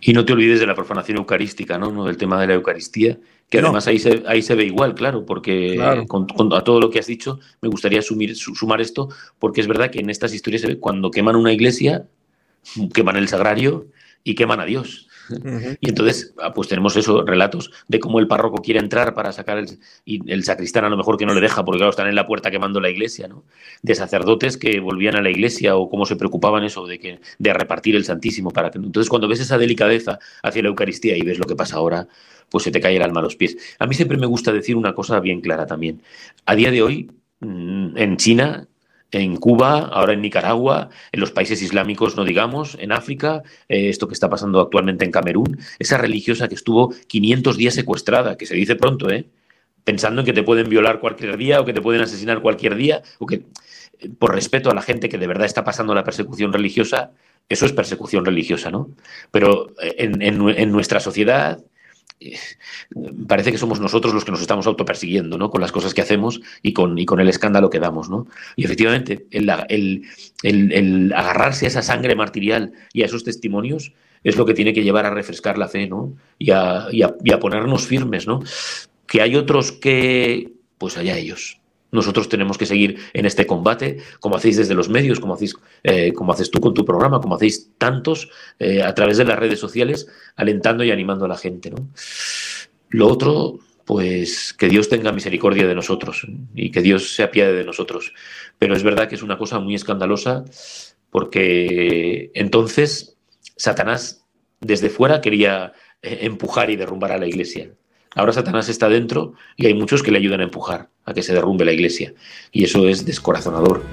Y no te olvides de la profanación eucarística, ¿no? Del tema de la Eucaristía, que además ahí, se, ahí se ve igual, claro, porque Con, a todo lo que has dicho me gustaría sumar esto, porque es verdad que en estas historias cuando queman una iglesia, queman el sagrario y queman a Dios. Y entonces, ah, pues tenemos esos relatos de cómo el párroco quiere entrar para sacar el, el sacristán a lo mejor que no le deja, porque claro, están en la puerta quemando la iglesia, ¿no? De sacerdotes que volvían a la iglesia o cómo se preocupaban eso de que de repartir el Santísimo para entonces cuando ves esa delicadeza hacia la Eucaristía y ves lo que pasa ahora, pues se te cae el alma a los pies. A mí siempre me gusta decir una cosa bien clara también. A día de hoy mm, en China en Cuba, ahora en Nicaragua, en los países islámicos, no digamos, en África, eh, esto que está pasando actualmente en Camerún, esa religiosa que estuvo 500 días secuestrada, que se dice pronto, ¿eh? pensando en que te pueden violar cualquier día o que te pueden asesinar cualquier día, o que eh, por respeto a la gente que de verdad está pasando la persecución religiosa, eso es persecución religiosa, ¿no? Pero eh, en, en nuestra sociedad, parece que somos nosotros los que nos estamos autopersiguiendo, ¿no? Con las cosas que hacemos y con, y con el escándalo que damos, ¿no? Y efectivamente, el, el, agarrarse a esa sangre martirial y a esos testimonios es lo que tiene que llevar a refrescar la fe, ¿no? Y a, y a ponernos firmes, ¿no? Que hay otros que, pues allá ellos, nosotros tenemos que seguir en este combate, como hacéis desde los medios, como, hacéis, eh, como haces tú con tu programa, como hacéis tantos eh, a través de las redes sociales, alentando y animando a la gente. ¿no? Lo otro, pues que Dios tenga misericordia de nosotros y que Dios se apiade de nosotros. Pero es verdad que es una cosa muy escandalosa porque entonces Satanás desde fuera quería eh, empujar y derrumbar a la iglesia. Ahora Satanás está dentro y hay muchos que le ayudan a empujar a que se derrumbe la iglesia. Y eso es descorazonador.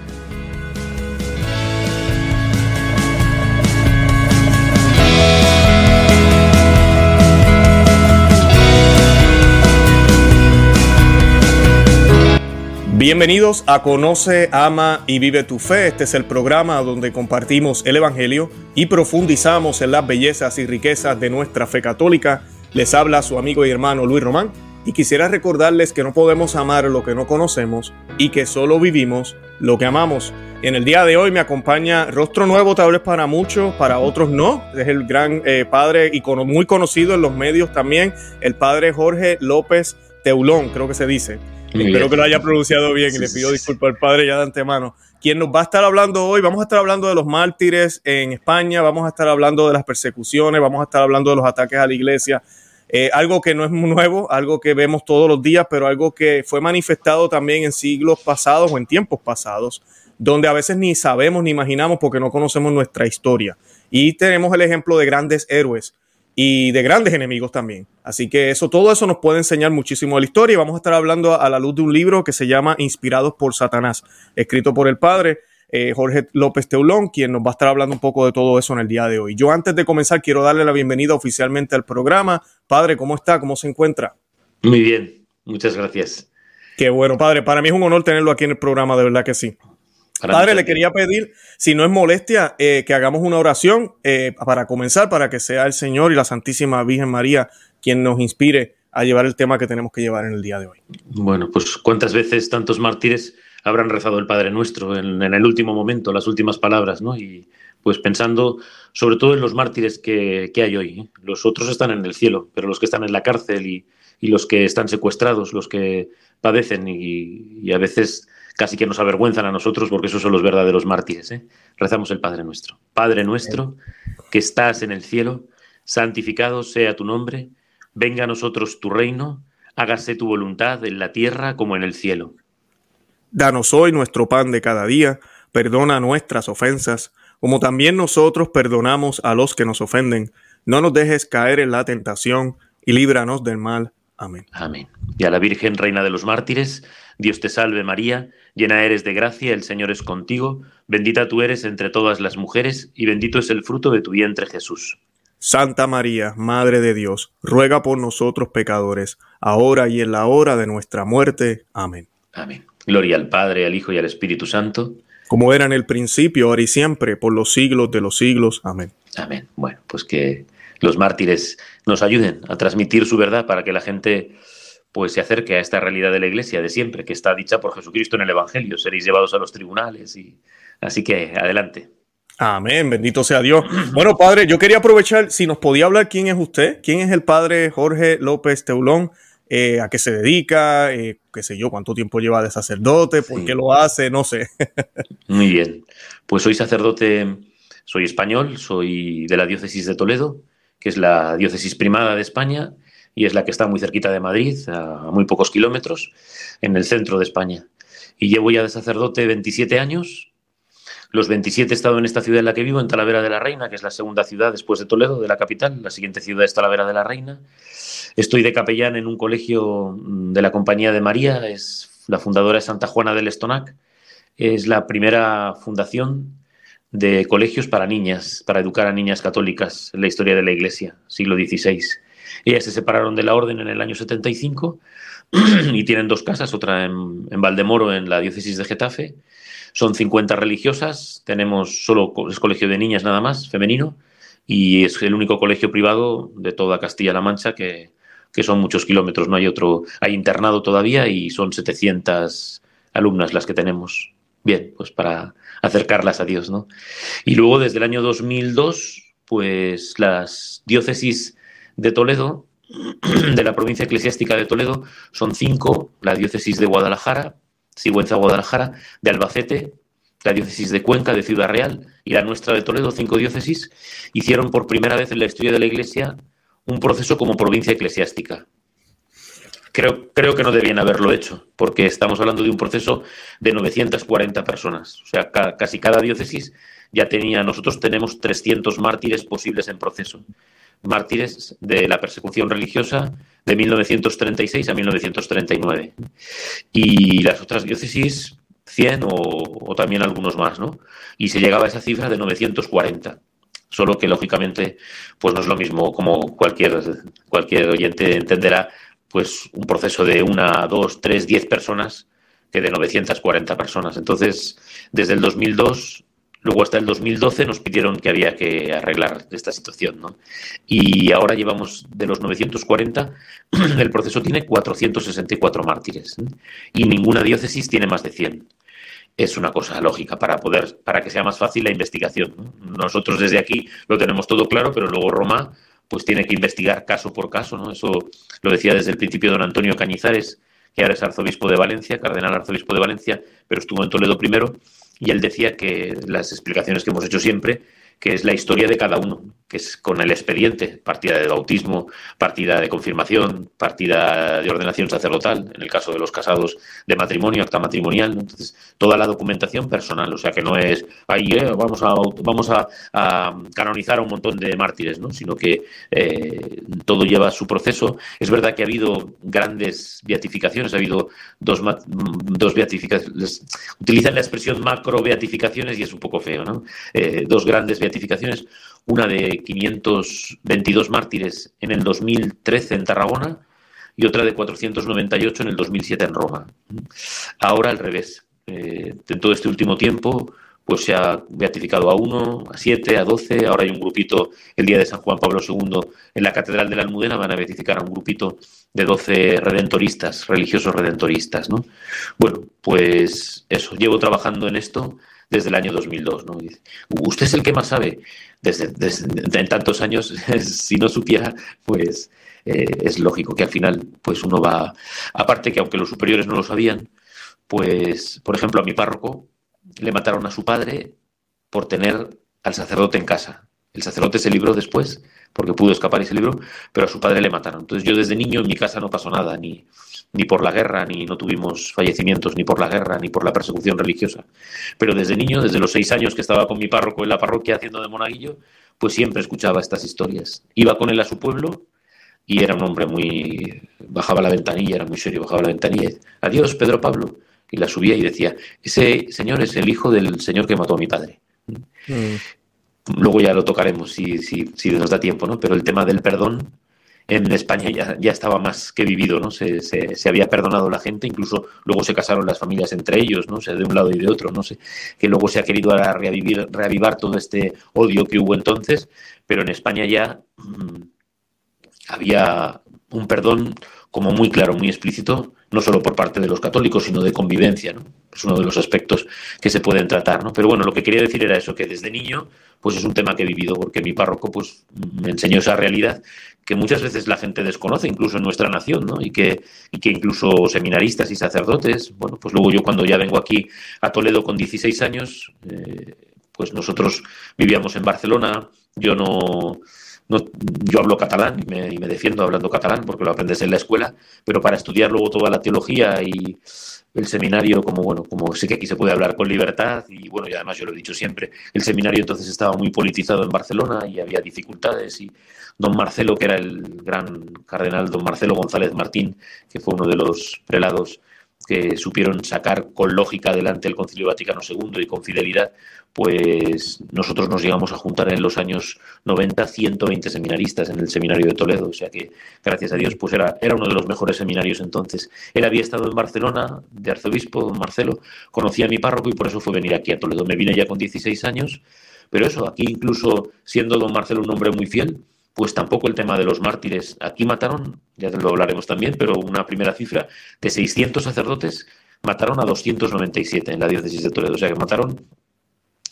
Bienvenidos a Conoce, Ama y Vive tu Fe. Este es el programa donde compartimos el Evangelio y profundizamos en las bellezas y riquezas de nuestra fe católica les habla su amigo y hermano Luis Román y quisiera recordarles que no podemos amar lo que no conocemos y que solo vivimos lo que amamos. En el día de hoy me acompaña rostro nuevo, tal vez para muchos, para otros no. Es el gran eh, padre y muy conocido en los medios también, el padre Jorge López Teulón, creo que se dice. Espero que lo haya pronunciado bien y le pido disculpas al padre ya de antemano. Quien nos va a estar hablando hoy, vamos a estar hablando de los mártires en España, vamos a estar hablando de las persecuciones, vamos a estar hablando de los ataques a la iglesia eh, algo que no es nuevo, algo que vemos todos los días, pero algo que fue manifestado también en siglos pasados o en tiempos pasados, donde a veces ni sabemos ni imaginamos porque no conocemos nuestra historia. Y tenemos el ejemplo de grandes héroes y de grandes enemigos también. Así que eso, todo eso nos puede enseñar muchísimo de la historia y vamos a estar hablando a la luz de un libro que se llama Inspirados por Satanás, escrito por el padre eh, Jorge López Teulón, quien nos va a estar hablando un poco de todo eso en el día de hoy. Yo antes de comenzar quiero darle la bienvenida oficialmente al programa. Padre, ¿cómo está? ¿Cómo se encuentra? Muy bien, muchas gracias. Qué bueno, padre. Para mí es un honor tenerlo aquí en el programa, de verdad que sí. padre, le quería pedir, si no es molestia, eh, que hagamos una oración eh, para comenzar, para que sea el Señor y la Santísima Virgen María quien nos inspire a llevar el tema que tenemos que llevar en el día de hoy. Bueno, pues cuántas veces tantos mártires habrán rezado el Padre Nuestro en, el último momento, las últimas palabras, ¿no? Y pues pensando sobre todo en los mártires que, hay hoy. ¿eh? Los otros están en el cielo, pero los que están en la cárcel y, los que están secuestrados, los que padecen y, a veces casi que nos avergüenzan a nosotros porque esos son los verdaderos mártires. ¿eh? Rezamos el Padre Nuestro. Padre Nuestro, que estás en el cielo, santificado sea tu nombre, venga a nosotros tu reino, hágase tu voluntad en la tierra como en el cielo. Danos hoy nuestro pan de cada día, perdona nuestras ofensas, como también nosotros perdonamos a los que nos ofenden. No nos dejes caer en la tentación y líbranos del mal. Amén. Amén. Y a la Virgen, Reina de los Mártires, Dios te salve María, llena eres de gracia, el Señor es contigo, bendita tú eres entre todas las mujeres, y bendito es el fruto de tu vientre Jesús. Santa María, Madre de Dios, ruega por nosotros pecadores, ahora y en la hora de nuestra muerte. Amén. Amén. Gloria al Padre, al Hijo y al Espíritu Santo. Como era en el principio, ahora y siempre, por los siglos de los siglos. Amén. Amén. Bueno, pues que los mártires nos ayuden a transmitir su verdad para que la gente pues se acerque a esta realidad de la Iglesia de siempre, que está dicha por Jesucristo en el Evangelio. Seréis llevados a los tribunales y así que adelante. Amén, bendito sea Dios. Bueno, padre, yo quería aprovechar si nos podía hablar quién es usted, quién es el padre Jorge López Teulón, eh, a qué se dedica, eh, qué sé yo, cuánto tiempo lleva de sacerdote, por qué lo hace, no sé. Muy bien, pues soy sacerdote, soy español, soy de la diócesis de Toledo, que es la diócesis primada de España y es la que está muy cerquita de Madrid, a muy pocos kilómetros, en el centro de España. Y llevo ya de sacerdote 27 años los 27 he estado en esta ciudad en la que vivo, en Talavera de la Reina, que es la segunda ciudad después de Toledo, de la capital. La siguiente ciudad es Talavera de la Reina. Estoy de capellán en un colegio mm, de la Compañía de María, es la fundadora de Santa Juana del Estonac. Es la primera fundación de colegios para niñas, para educar a niñas católicas en la historia de la Iglesia, siglo XVI. Ellas se separaron de la orden en el año 75 y tienen dos casas, otra en Valdemoro, en la diócesis de Getafe, son 50 religiosas, tenemos solo es colegio de niñas nada más, femenino, y es el único colegio privado de toda Castilla-La Mancha que, son muchos kilómetros, no hay otro, hay internado todavía y son 700 alumnas las que tenemos. Bien, pues para acercarlas a Dios, ¿no? Y luego desde el año 2002, pues las diócesis de Toledo, de la provincia eclesiástica de Toledo, son cinco, la diócesis de Guadalajara, Sigüenza, Guadalajara, de Albacete, la diócesis de Cuenca, de Ciudad Real y la nuestra de Toledo, cinco diócesis, hicieron por primera vez en la historia de la Iglesia un proceso como provincia eclesiástica. Creo, creo que no debían haberlo hecho, porque estamos hablando de un proceso de 940 personas. O sea, casi cada diócesis ya tenía, nosotros tenemos 300 mártires posibles en proceso. Mártires de la persecución religiosa de 1936 a 1939. Y las otras diócesis, 100 o, también algunos más, ¿no? Y se llegaba a esa cifra de 940 solo que lógicamente pues no es lo mismo como cualquier, cualquier oyente entenderá, pues un proceso de una, dos, tres, diez personas que de 940 personas. Entonces, desde el 2002 Luego hasta el 2012 nos pidieron que había que arreglar esta situación. ¿no? Y ahora llevamos de los 940, el proceso tiene 464 mártires y ninguna diócesis tiene más de 100. Es una cosa lógica para poder, para que sea más fácil la investigación. Nosotros desde aquí lo tenemos todo claro, pero luego Roma pues tiene que investigar caso por caso. ¿no? Eso lo decía desde el principio don Antonio Cañizares, que ahora es arzobispo de Valencia, cardenal arzobispo de Valencia, pero estuvo en Toledo primero y él decía que las explicaciones que hemos hecho siempre que es la historia de cada uno, que es con el expediente, partida de bautismo, partida de confirmación, partida de ordenación sacerdotal, en el caso de los casados de matrimonio, acta matrimonial, entonces toda la documentación personal, o sea que no es ahí eh, vamos a vamos a, canonizar a un montón de mártires, ¿no? sino que eh, todo lleva su proceso. Es verdad que ha habido grandes beatificaciones, ha habido dos, dos beatificaciones, utilizan la expresión macro beatificaciones y es un poco feo, ¿no? Eh, dos grandes beatificaciones, una de 522 mártires en el 2013 en Tarragona y otra de 498 en el 2007 en Roma. Ahora al revés. Eh, en todo este último tiempo, pues se ha beatificado a uno, a siete, a doce. Ahora hay un grupito, el día de San Juan Pablo II, en la Catedral de la Almudena, van a beatificar a un grupito de doce redentoristas, religiosos redentoristas. ¿no? Bueno, pues eso, llevo trabajando en esto desde el año 2002. ¿no? Usted es el que más sabe. Desde, en tantos años, si no supiera, pues eh, es lógico que al final pues uno va... Aparte que aunque los superiores no lo sabían, pues, por ejemplo, a mi párroco le mataron a su padre por tener al sacerdote en casa. El sacerdote se libró después porque pudo escapar ese libro, pero a su padre le mataron. Entonces yo desde niño en mi casa no pasó nada, ni, ni por la guerra, ni no tuvimos fallecimientos, ni por la guerra, ni por la persecución religiosa. Pero desde niño, desde los seis años que estaba con mi párroco en la parroquia haciendo de monaguillo, pues siempre escuchaba estas historias. Iba con él a su pueblo y era un hombre muy... bajaba la ventanilla, era muy serio, bajaba la ventanilla y adiós, Pedro Pablo. Y la subía y decía, ese señor es el hijo del señor que mató a mi padre. Mm. Luego ya lo tocaremos si, si, si nos da tiempo, ¿no? Pero el tema del perdón en España ya, ya estaba más que vivido, ¿no? Se, se, había perdonado la gente, incluso luego se casaron las familias entre ellos, ¿no? sé, de un lado y de otro, no sé, que luego se ha querido reavivar todo este odio que hubo entonces, pero en España ya mm, había un perdón como muy claro, muy explícito, no solo por parte de los católicos, sino de convivencia, ¿no? Es uno de los aspectos que se pueden tratar, ¿no? Pero bueno, lo que quería decir era eso, que desde niño, pues es un tema que he vivido, porque mi párroco, pues, me enseñó esa realidad que muchas veces la gente desconoce, incluso en nuestra nación, ¿no? Y que, y que incluso seminaristas y sacerdotes, bueno, pues luego yo cuando ya vengo aquí a Toledo con 16 años, eh, pues nosotros vivíamos en Barcelona, yo no no, yo hablo catalán y me, y me, defiendo hablando catalán porque lo aprendes en la escuela, pero para estudiar luego toda la teología y el seminario, como bueno, como sé que aquí se puede hablar con libertad y bueno, y además yo lo he dicho siempre, el seminario entonces estaba muy politizado en Barcelona y había dificultades y don Marcelo, que era el gran cardenal, don Marcelo González Martín, que fue uno de los prelados que supieron sacar con lógica adelante el Concilio Vaticano II y con fidelidad, pues nosotros nos llegamos a juntar en los años 90 120 seminaristas en el seminario de Toledo, o sea que gracias a Dios pues era, era uno de los mejores seminarios entonces. Él había estado en Barcelona de arzobispo, don Marcelo, conocía a mi párroco y por eso fue venir aquí a Toledo. Me vine ya con 16 años, pero eso, aquí incluso siendo don Marcelo un hombre muy fiel, pues tampoco el tema de los mártires. Aquí mataron, ya lo hablaremos también, pero una primera cifra de 600 sacerdotes mataron a 297 en la diócesis de Toledo. O sea que mataron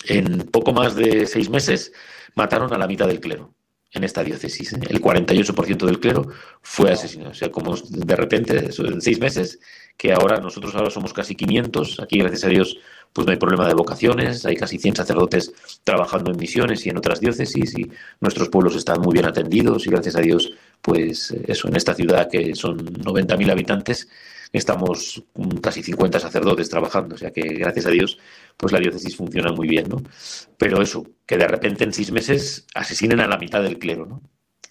en poco más de seis meses, mataron a la mitad del clero en esta diócesis. ¿eh? El 48% del clero fue asesinado. O sea, como de repente, en seis meses, que ahora nosotros ahora somos casi 500. Aquí, gracias a Dios, pues no hay problema de vocaciones, hay casi 100 sacerdotes trabajando en misiones y en otras diócesis y nuestros pueblos están muy bien atendidos y gracias a Dios, pues eso, en esta ciudad que son 90.000 habitantes, estamos casi 50 sacerdotes trabajando, o sea que gracias a Dios, pues la diócesis funciona muy bien, ¿no? Pero eso, que de repente en seis meses asesinen a la mitad del clero, ¿no?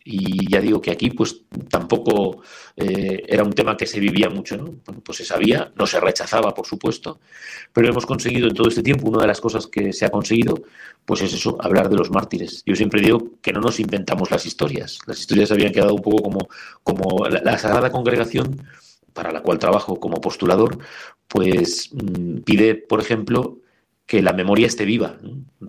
Y ya digo que aquí pues tampoco eh, era un tema que se vivía mucho, ¿no? Bueno, pues se sabía, no se rechazaba, por supuesto, pero hemos conseguido en todo este tiempo, una de las cosas que se ha conseguido, pues es eso, hablar de los mártires. Yo siempre digo que no nos inventamos las historias. Las historias habían quedado un poco como, como la, Sagrada Congregación, para la cual trabajo como postulador, pues mm, pide, por ejemplo, que la memoria esté viva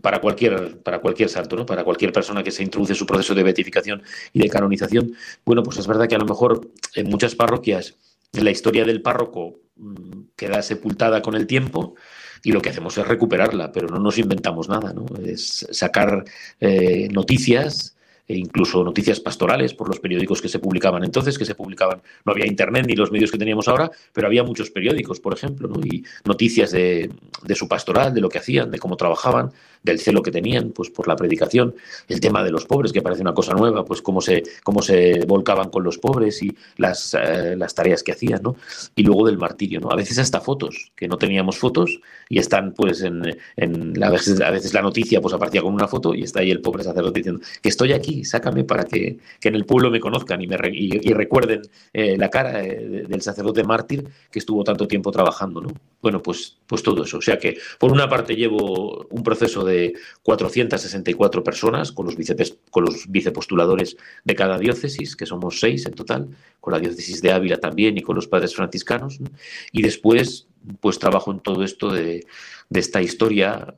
para cualquier para cualquier santo, ¿no? para cualquier persona que se introduce en su proceso de beatificación y de canonización. Bueno, pues es verdad que a lo mejor en muchas parroquias la historia del párroco mm, queda sepultada con el tiempo y lo que hacemos es recuperarla, pero no nos inventamos nada, ¿no? Es sacar eh, noticias e incluso noticias pastorales por los periódicos que se publicaban entonces, que se publicaban, no había internet ni los medios que teníamos ahora, pero había muchos periódicos, por ejemplo, y noticias de, de, su pastoral, de lo que hacían, de cómo trabajaban, del celo que tenían pues por la predicación, el tema de los pobres, que parece una cosa nueva, pues cómo se, cómo se volcaban con los pobres y las, eh, las tareas que hacían, ¿no? Y luego del martirio, ¿no? A veces hasta fotos, que no teníamos fotos y están pues en, en a, veces, a veces la noticia pues aparecía con una foto y está ahí el pobre sacerdote diciendo que estoy aquí, sácame para que, que en el pueblo me conozcan y, me, y, y recuerden eh, la cara eh, del sacerdote mártir que estuvo tanto tiempo trabajando, ¿no? Bueno, pues, pues todo eso. O sea que por una parte llevo un proceso de 464 personas con los, con los vicepostuladores de cada diócesis, que somos seis en total, con la diócesis de Ávila también y con los padres franciscanos. Y después, pues trabajo en todo esto de, de esta historia,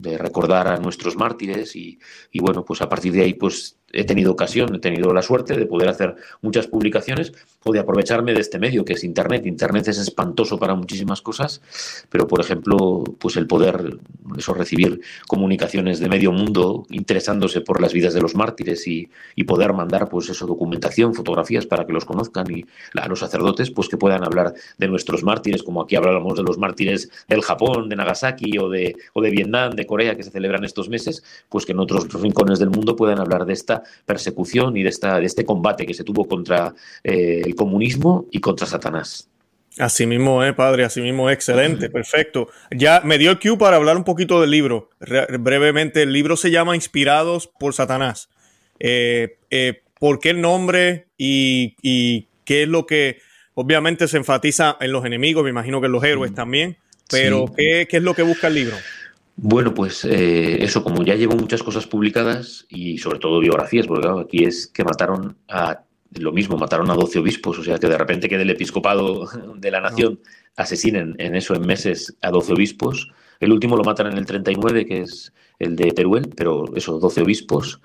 de recordar a nuestros mártires y, bueno, pues a partir de ahí pues he tenido ocasión, he tenido la suerte de poder hacer muchas publicaciones o de aprovecharme de este medio que es Internet. Internet es espantoso para muchísimas cosas, pero por ejemplo, pues el poder eso, recibir comunicaciones de medio mundo interesándose por las vidas de los mártires y, y poder mandar pues eso, documentación, fotografías para que los conozcan y a los sacerdotes pues que puedan hablar de nuestros mártires, como aquí hablábamos de los mártires del Japón, de Nagasaki o de, o de Vietnam, de Corea que se celebran estos meses, pues que en otros rincones del mundo puedan hablar de esta persecución y de, esta, de este combate que se tuvo contra eh, el comunismo y contra Satanás. Así mismo, eh, padre, así mismo, excelente, perfecto. Ya me dio el cue para hablar un poquito del libro. Re brevemente, el libro se llama Inspirados por Satanás. Eh, eh, ¿Por qué el nombre y, y, qué es lo que obviamente se enfatiza en los enemigos? Me imagino que en los héroes mm. también, pero sí. ¿qué, ¿qué es lo que busca el libro? Bueno, pues eh, eso, como ya llevo muchas cosas publicadas y sobre todo biografías, porque claro, aquí es que mataron a lo mismo, mataron a 12 obispos, o sea que de repente que del episcopado de la nación asesinen en eso en meses a 12 obispos. El último lo matan en el 39, que es el de Teruel, pero eso, 12 obispos,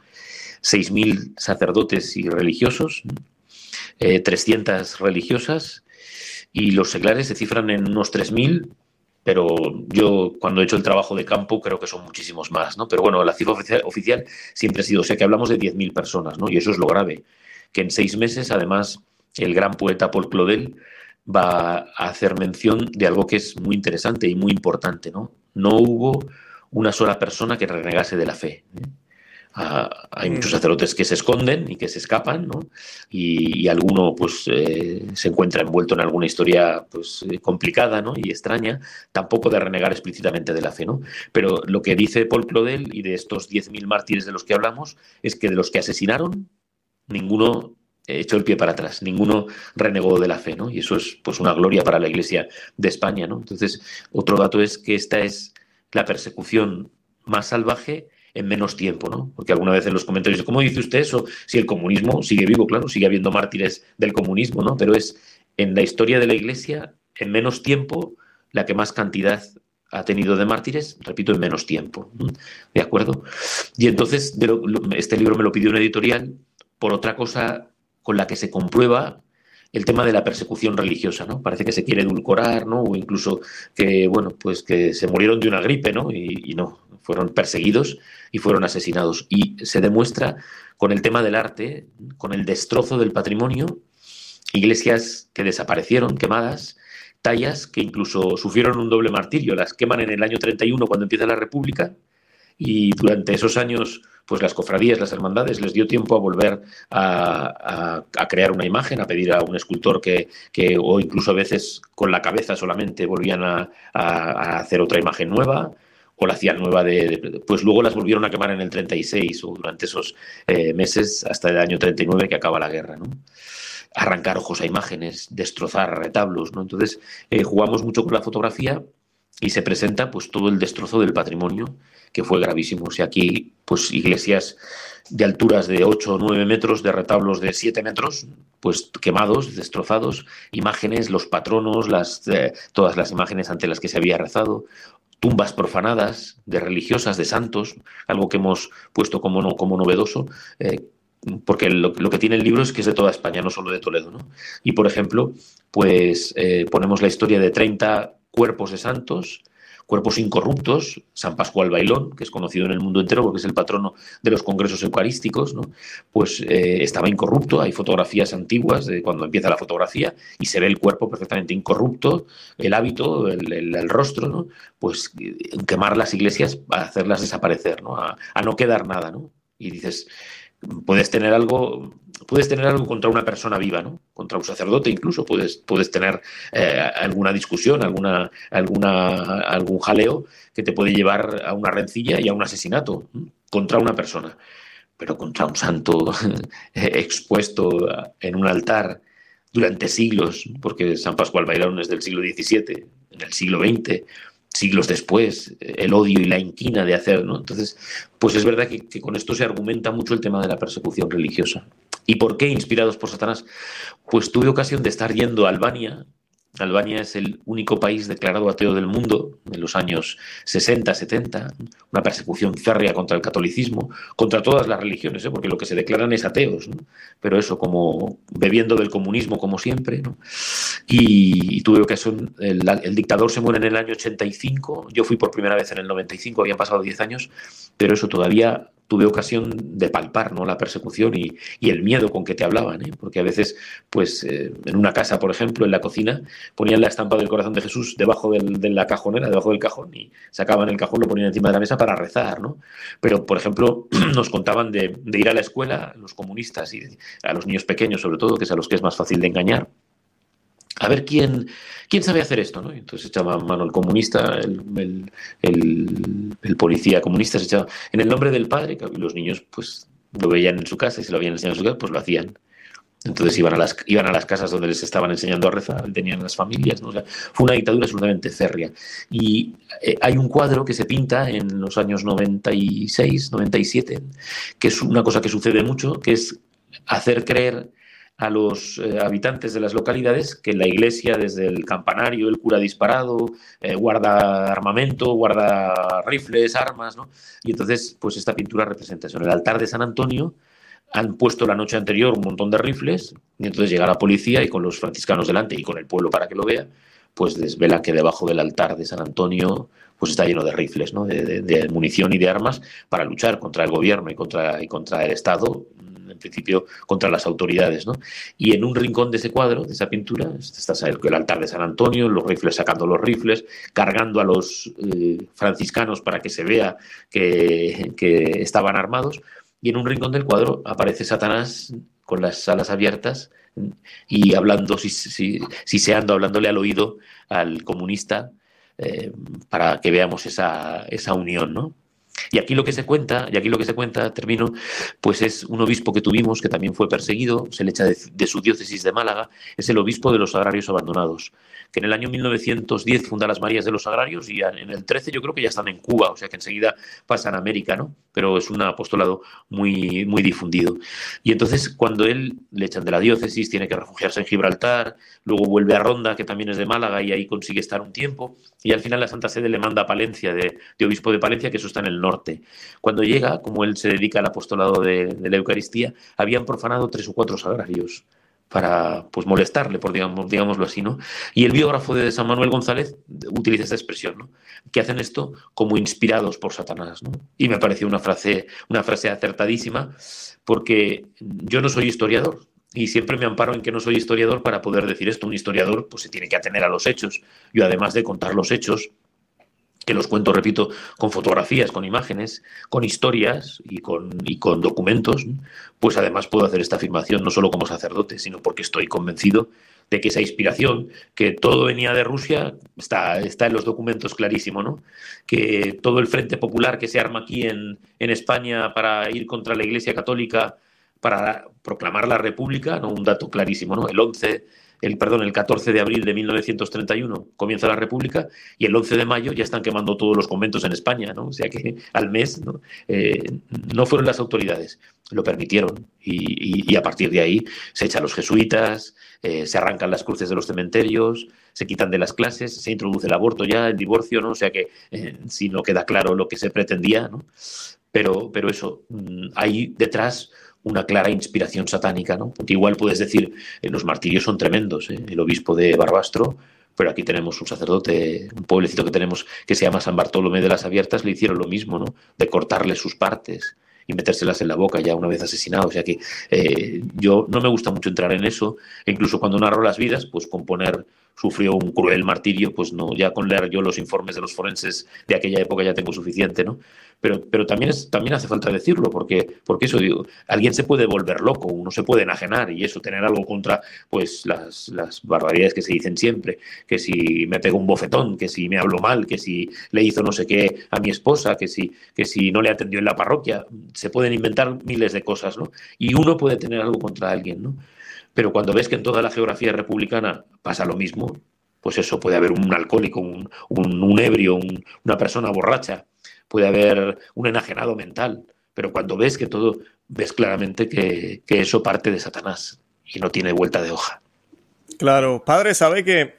6.000 sacerdotes y religiosos. 300 religiosas y los seglares se cifran en unos 3.000 pero yo cuando he hecho el trabajo de campo creo que son muchísimos más, ¿no? Pero bueno, la cifra oficial, siempre ha sido, o sea que hablamos de 10.000 personas, ¿no? Y eso es lo grave, que en seis meses, además, el gran poeta Paul Claudel va a hacer mención de algo que es muy interesante y muy importante, ¿no? No hubo una sola persona que renegase de la fe. ¿eh? Hay muchos sacerdotes que se esconden y que se escapan, ¿no? Y, alguno pues eh, se encuentra envuelto en alguna historia pues eh, complicada, ¿no? Y extraña, tampoco de renegar explícitamente de la fe, ¿no? Pero lo que dice Paul Claudel y de estos 10.000 mártires de los que hablamos es que de los que asesinaron, ninguno echó el pie para atrás, ninguno renegó de la fe, ¿no? Y eso es pues una gloria para la Iglesia de España, ¿no? Entonces, otro dato es que esta es la persecución más salvaje en menos tiempo, ¿no? Porque alguna vez en los comentarios, ¿cómo dice usted eso? Si el comunismo sigue vivo, claro, sigue habiendo mártires del comunismo, ¿no? Pero es en la historia de la Iglesia, en menos tiempo, la que más cantidad ha tenido de mártires, repito, en menos tiempo. ¿De acuerdo? Y entonces, este libro me lo pidió una editorial por otra cosa con la que se comprueba el tema de la persecución religiosa, ¿no? Parece que se quiere edulcorar, ¿no? O incluso que, bueno, pues que se murieron de una gripe, ¿no? Y, no, fueron perseguidos y fueron asesinados. Y se demuestra con el tema del arte, con el destrozo del patrimonio, iglesias que desaparecieron, quemadas, tallas que incluso sufrieron un doble martirio, las queman en el año 31 cuando empieza la República y durante esos años pues las cofradías, las hermandades, les dio tiempo a volver a, crear una imagen, a pedir a un escultor que, o incluso a veces con la cabeza solamente volvían a, hacer otra imagen nueva o la hacían nueva de, pues luego las volvieron a quemar en el 36 o durante esos eh, meses hasta el año 39 que acaba la guerra, ¿no? Arrancar ojos a imágenes, destrozar retablos, ¿no? Entonces eh, jugamos mucho con la fotografía y se presenta pues todo el destrozo del patrimonio que fue gravísimo. O sea, aquí pues iglesias de alturas de 8 o 9 metros, de retablos de 7 metros, pues quemados, destrozados, imágenes, los patronos, las, eh, todas las imágenes ante las que se había rezado, tumbas profanadas de religiosas, de santos, algo que hemos puesto como, no, como novedoso, eh, porque lo, que tiene el libro es que es de toda España, no solo de Toledo. ¿no? Y, por ejemplo, pues eh, ponemos la historia de 30 cuerpos de santos, cuerpos incorruptos, San Pascual Bailón, que es conocido en el mundo entero porque es el patrono de los congresos eucarísticos, ¿no? pues eh, estaba incorrupto, hay fotografías antiguas de cuando empieza la fotografía y se ve el cuerpo perfectamente incorrupto, el hábito, el, rostro, ¿no? pues quemar las iglesias hacerlas desaparecer, ¿no? A, a no quedar nada, ¿no? Y dices, puedes tener algo, puedes tener algo contra una persona viva, ¿no? Contra un sacerdote incluso puedes, puedes tener eh, alguna discusión, alguna, alguna, algún jaleo que te puede llevar a una rencilla y a un asesinato contra una persona. Pero contra un santo expuesto en un altar durante siglos, porque San Pascual Bailón es del siglo XVII, en el siglo XX, siglos después, el odio y la inquina de hacer, ¿no? Entonces, pues es verdad que, que, con esto se argumenta mucho el tema de la persecución religiosa. ¿Y por qué inspirados por Satanás? Pues tuve ocasión de estar yendo a Albania Albania es el único país declarado ateo del mundo en los años 60, 70, una persecución férrea contra el catolicismo, contra todas las religiones, ¿eh? porque lo que se declaran es ateos, pero eso como bebiendo del comunismo como siempre. Y, tuve ocasión, el, el, dictador se muere en el año 85, yo fui por primera vez en el 95, habían pasado 10 años, pero eso todavía tuve ocasión de palpar ¿no? la persecución y, el miedo con que te hablaban, ¿eh? porque a veces, pues eh, en una casa, por ejemplo, en la cocina, ponían la estampa del corazón de Jesús debajo de la cajonera, debajo del cajón, y sacaban el cajón, lo ponían encima de la mesa para rezar, ¿no? Pero, por ejemplo, nos contaban de, de ir a la escuela, los comunistas y a los niños pequeños, sobre todo, que es a los que es más fácil de engañar, a ver quién, quién sabe hacer esto, ¿no? Entonces echaba mano el comunista, el, policía comunista, se echaba en el nombre del padre, que los niños pues lo veían en su casa y se lo habían enseñado en su casa, pues lo hacían. Entonces iban a las, iban a las casas donde les estaban enseñando a rezar, tenían las familias, ¿no? fue una dictadura absolutamente férrea. Y eh, hay un cuadro que se pinta en los años 96, 97, que es una cosa que sucede mucho, que es hacer creer a los eh, habitantes de las localidades que la iglesia, desde el campanario, el cura disparado, eh, guarda armamento, guarda rifles, armas, ¿no? Y entonces, pues esta pintura representa eso. En el altar de San Antonio han puesto la noche anterior un montón de rifles y entonces llega la policía y con los franciscanos delante y con el pueblo para que lo vea, pues desvela que debajo del altar de San Antonio pues está lleno de rifles, ¿no? de, munición y de armas para luchar contra el gobierno y contra, y contra el Estado, en principio contra las autoridades. ¿no? Y en un rincón de ese cuadro, de esa pintura, está el, altar de San Antonio, los rifles sacando los rifles, cargando a los eh, franciscanos para que se vea que, que estaban armados, y en un rincón del cuadro aparece Satanás con las alas abiertas y hablando, siseando, hablándole al oído al comunista eh, para que veamos esa, esa unión, ¿no? Y aquí lo que se cuenta, y aquí lo que se cuenta, termino, pues es un obispo que tuvimos que también fue perseguido, se le echa de, su diócesis de Málaga, es el obispo de los agrarios abandonados, que en el año 1910 funda las Marías de los Agrarios y en el 13 yo creo que ya están en Cuba, o sea que enseguida pasan a América, ¿no? Pero es un apostolado muy, muy difundido. Y entonces cuando él le echan de la diócesis, tiene que refugiarse en Gibraltar, luego vuelve a Ronda, que también es de Málaga, y ahí consigue estar un tiempo, y al final la Santa Sede le manda a Palencia, de, de obispo de Palencia, que eso está en el norte. Cuando llega, como él se dedica al apostolado de, la Eucaristía, habían profanado tres o cuatro sagrarios para pues molestarle, por digamos, digámoslo así, ¿no? Y el biógrafo de San Manuel González utiliza esta expresión, ¿no? Que hacen esto como inspirados por Satanás. Y me pareció una frase, una frase acertadísima, porque yo no soy historiador, y siempre me amparo en que no soy historiador para poder decir esto. Un historiador pues se tiene que atener a los hechos. Yo además de contar los hechos, que los cuento, repito, con fotografías, con imágenes, con historias y con, y con documentos, pues además puedo hacer esta afirmación no solo como sacerdote, sino porque estoy convencido de que esa inspiración, que todo venía de Rusia, está, está en los documentos clarísimo, ¿no? Que todo el Frente Popular que se arma aquí en, en España para ir contra la Iglesia Católica, para proclamar la República, ¿no? Un dato clarísimo, ¿no? El 11 el, perdón, el 14 de abril de 1931 comienza la República y el 11 de mayo ya están quemando todos los conventos en España, ¿no? O sea que al mes no, eh, no fueron las autoridades, lo permitieron y, a partir de ahí se echan los jesuitas, eh, se arrancan las cruces de los cementerios, se quitan de las clases, se introduce el aborto ya, el divorcio, ¿no? O sea que eh, si no queda claro lo que se pretendía, ¿no? Pero, pero eso, mm, hay detrás una clara inspiración satánica, ¿no? Porque igual puedes decir, eh, los martirios son tremendos, ¿eh? el obispo de Barbastro, pero aquí tenemos un sacerdote, un pueblecito que tenemos que se llama San Bartolomé de las Abiertas, le hicieron lo mismo, ¿no? De cortarle sus partes y metérselas en la boca ya una vez asesinado. O sea que eh, yo no me gusta mucho entrar en eso, e incluso cuando narro las vidas, pues componer sufrió un cruel martirio, pues no, ya con leer yo los informes de los forenses de aquella época ya tengo suficiente, ¿no? Pero, pero también, es, también hace falta decirlo, porque, porque eso alguien se puede volver loco, uno se puede enajenar y eso, tener algo contra pues las, las barbaridades que se dicen siempre, que si me pegó un bofetón, que si me habló mal, que si le hizo no sé qué a mi esposa, que si, que si no le atendió en la parroquia, se pueden inventar miles de cosas, ¿no? Y uno puede tener algo contra alguien, ¿no? Pero cuando ves que en toda la geografía republicana pasa lo mismo, pues eso, puede haber un alcohólico, un, un, ebrio, una persona borracha, puede haber un enajenado mental, pero cuando ves que todo, ves claramente que, eso parte de Satanás y no tiene vuelta de hoja. Claro, padre, sabe que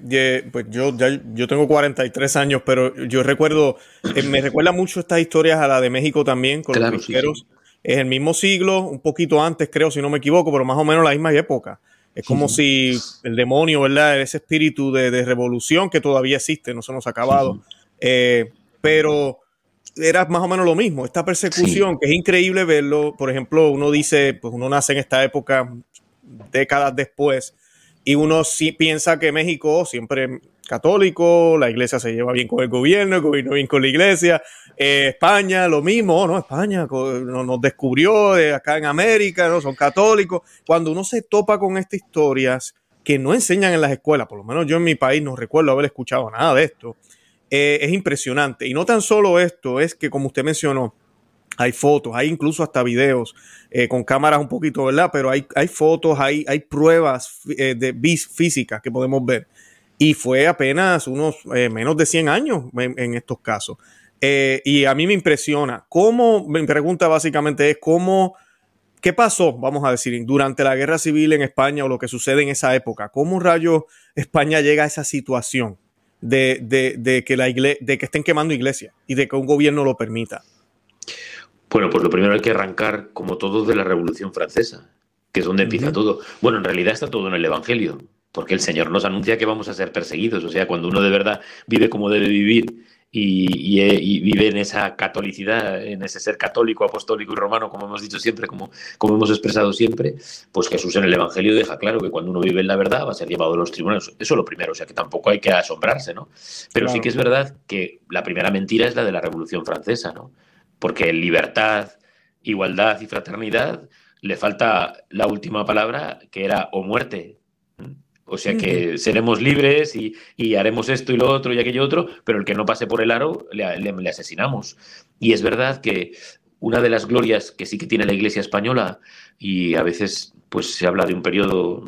pues yo, yo tengo 43 años, pero yo recuerdo, eh, me recuerda mucho estas historias a la de México también, con los pesqueros es el mismo siglo, un poquito antes, creo, si no me equivoco, pero más o menos la misma época. Es como si el demonio, ¿verdad? Ese espíritu de, revolución que todavía existe, no se nos ha acabado. Eh, pero era más o menos lo mismo. Esta persecución, que es increíble verlo. Por ejemplo, uno dice, pues uno nace en esta época décadas después y uno sí piensa que México siempre católico, la iglesia se lleva bien con el gobierno, el gobierno bien con la iglesia, eh, España lo mismo, ¿no? España nos descubrió acá en América, ¿no? Son católicos. Cuando uno se topa con estas historias que no enseñan en las escuelas, por lo menos yo en mi país no recuerdo haber escuchado nada de esto, eh, es impresionante. Y no tan solo esto, es que como usted mencionó, hay fotos, hay incluso hasta videos eh, con cámaras un poquito, ¿verdad? Pero hay, hay fotos, hay, hay pruebas eh, de vis físicas que podemos ver. Y fue apenas unos eh, menos de 100 años en, estos casos. Y a mí me impresiona. ¿Cómo? Mi pregunta básicamente es cómo, ¿qué pasó, vamos a decir, durante la guerra civil en España o lo que sucede en esa época? ¿Cómo rayo España llega a esa situación de, de, de que, la de que estén quemando iglesias y de que un gobierno lo permita? Bueno, pues lo primero hay que arrancar, como todo, de la Revolución Francesa, que es donde empieza todo. Bueno, en realidad está todo en el Evangelio, porque el Señor nos anuncia que vamos a ser perseguidos. O sea, cuando uno de verdad vive como debe vivir y, vive en esa catolicidad, en ese ser católico, apostólico y romano, como hemos dicho siempre, como, como hemos expresado siempre, pues Jesús en el Evangelio deja claro que cuando uno vive en la verdad va a ser llevado a los tribunales. Eso es lo primero, o sea que tampoco hay que asombrarse, ¿no? Pero sí que es verdad que la primera mentira es la de la Revolución Francesa, ¿no? Porque libertad, igualdad y fraternidad le falta la última palabra que era o muerte. O sea que seremos libres y, haremos esto y lo otro y aquello otro, pero el que no pase por el aro le, asesinamos. Y es verdad que una de las glorias que sí que tiene la Iglesia española, y a veces pues se habla de un periodo,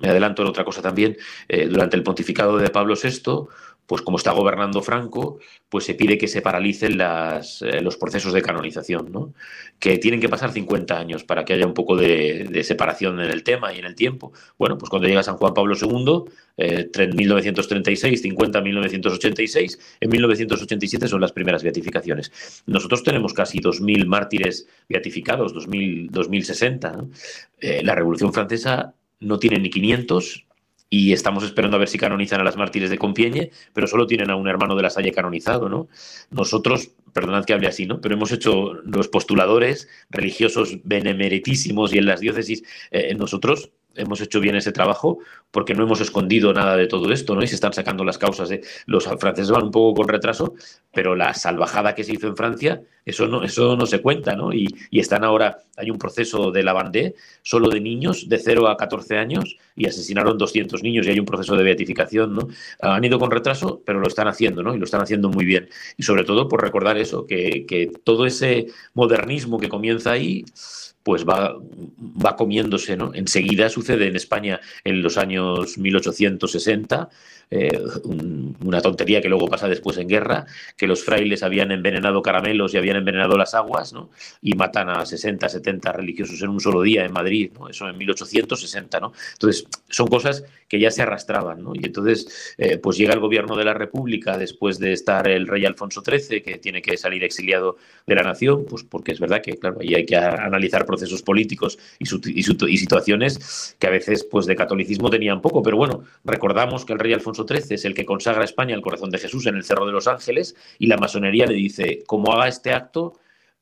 me adelanto en otra cosa también, eh, durante el pontificado de Pablo VI, pues como está gobernando Franco, pues se pide que se paralicen eh, los procesos de canonización, ¿no? que tienen que pasar 50 años para que haya un poco de, separación en el tema y en el tiempo. Bueno, pues cuando llega San Juan Pablo II, eh, 1936, 50, 1986, en 1987 son las primeras beatificaciones. Nosotros tenemos casi 2.000 mártires beatificados, 2000, 2060. Eh, la Revolución Francesa no tiene ni 500 y estamos esperando a ver si canonizan a las mártires de Compiègne, pero solo tienen a un hermano de la Salle canonizado, ¿no? Nosotros, perdonad que hable así, ¿no? Pero hemos hecho los postuladores religiosos benemeritísimos y en las diócesis, eh, nosotros hemos hecho bien ese trabajo porque no hemos escondido nada de todo esto, ¿no? Y se están sacando las causas de los franceses van un poco con retraso, pero la salvajada que se hizo en Francia, eso no, eso no se cuenta, ¿no? Y, están ahora, hay un proceso de la bandé solo de niños de 0 a 14 años y asesinaron 200 niños y hay un proceso de beatificación, ¿no? Han ido con retraso, pero lo están haciendo, ¿no? Y lo están haciendo muy bien. Y sobre todo por recordar eso, que, que todo ese modernismo que comienza ahí pues va, va comiéndose, ¿no? Enseguida sucede en España en los años 1860 eh, una tontería que luego pasa después en guerra, que los frailes habían envenenado caramelos y habían envenenado las aguas, ¿no? Y matan a 60, 70 religiosos en un solo día en Madrid, ¿no? Eso en 1860, ¿no? Entonces, son cosas que ya se arrastraban, ¿no? Y entonces, eh, pues llega el gobierno de la República después de estar el rey Alfonso XIII, que tiene que salir exiliado de la nación, pues porque es verdad que, claro, ahí hay que analizar procesos políticos y, y situaciones que a veces, pues de catolicismo tenían poco, pero bueno, recordamos que el rey Alfonso 13 es el que consagra a España al corazón de Jesús en el Cerro de los Ángeles y la masonería le dice, como haga este acto,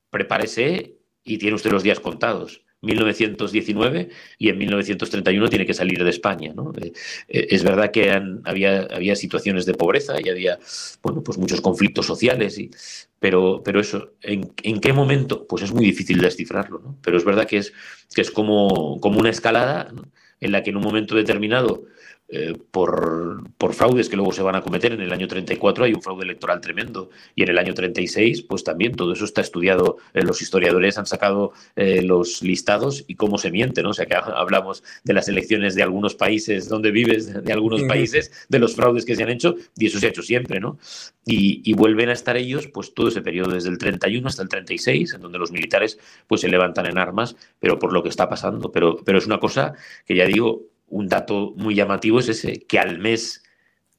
prepárese y tiene usted los días contados. 1919 y en 1931 tiene que salir de España. Eh, eh, es verdad que había, situaciones de pobreza y había bueno, pues muchos conflictos sociales, pero, pero eso, ¿en, qué momento? Pues es muy difícil descifrarlo, pero es verdad que es, que es como, como una escalada en la que en un momento determinado eh, por, por, fraudes que luego se van a cometer. En el año 34 hay un fraude electoral tremendo y en el año 36 pues también todo eso está estudiado. Eh, los historiadores han sacado eh, los listados y cómo se miente, ¿no? O sea que hablamos de las elecciones de algunos países donde vives, de algunos países, de los fraudes que se han hecho y eso se ha hecho siempre, ¿no? Y, y, vuelven a estar ellos pues todo ese periodo desde el 31 hasta el 36 en donde los militares pues se levantan en armas pero por lo que está pasando. Pero, pero es una cosa que ya digo, un dato muy llamativo es ese, que al mes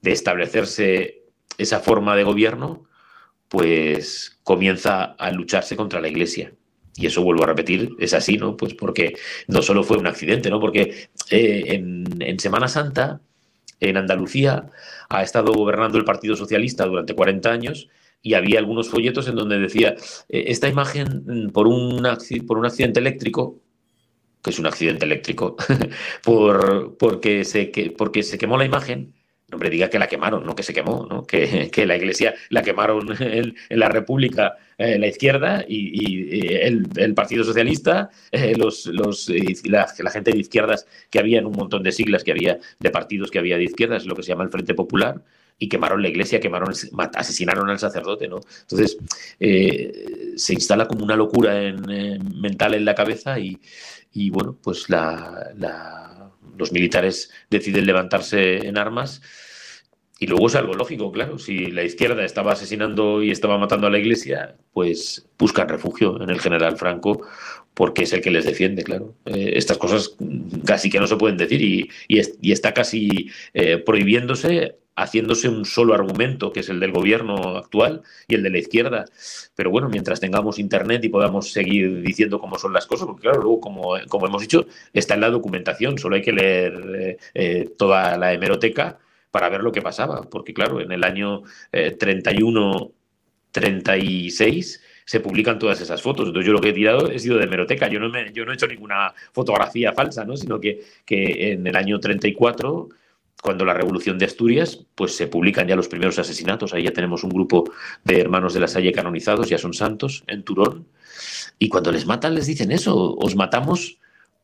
de establecerse esa forma de gobierno, pues comienza a lucharse contra la Iglesia. Y eso vuelvo a repetir, es así, ¿no? Pues porque no solo fue un accidente, ¿no? Porque eh, en, Semana Santa, en Andalucía, ha estado gobernando el Partido Socialista durante 40 años y había algunos folletos en donde decía, eh, esta imagen un, por un accidente eléctrico es un accidente eléctrico, por, porque, se, que, porque se quemó la imagen. No me diga que la quemaron, no que se quemó, ¿no? que, la iglesia la quemaron en, la República eh, la izquierda y, el, el, Partido Socialista, eh, los, los, la, la, gente de izquierdas que había en un montón de siglas que había, de partidos que había de izquierdas, lo que se llama el Frente Popular, y quemaron la iglesia, quemaron, asesinaron al sacerdote, ¿no? Entonces, eh, se instala como una locura mental en la cabeza y, bueno, pues la, los militares deciden levantarse en armas. Y luego es algo lógico, claro. Si la izquierda estaba asesinando y estaba matando a la iglesia, pues buscan refugio en el general Franco porque es el que les defiende, claro. Eh, estas cosas casi que no se pueden decir y, está casi eh, prohibiéndose haciéndose un solo argumento, que es el del gobierno actual y el de la izquierda. Pero bueno, mientras tengamos Internet y podamos seguir diciendo cómo son las cosas, porque claro, luego, como, hemos dicho, está en la documentación, solo hay que leer eh, toda la hemeroteca para ver lo que pasaba, porque claro, en el año 31, 36 se publican todas esas fotos. Entonces yo lo que he tirado he sido de hemeroteca. Yo no, me, yo no he hecho ninguna fotografía falsa, ¿no? sino que, que en el año 34 cuando la revolución de Asturias, pues se publican ya los primeros asesinatos. Ahí ya tenemos un grupo de hermanos de la Salle canonizados, ya son santos, en Turón. Y cuando les matan, les dicen eso: os matamos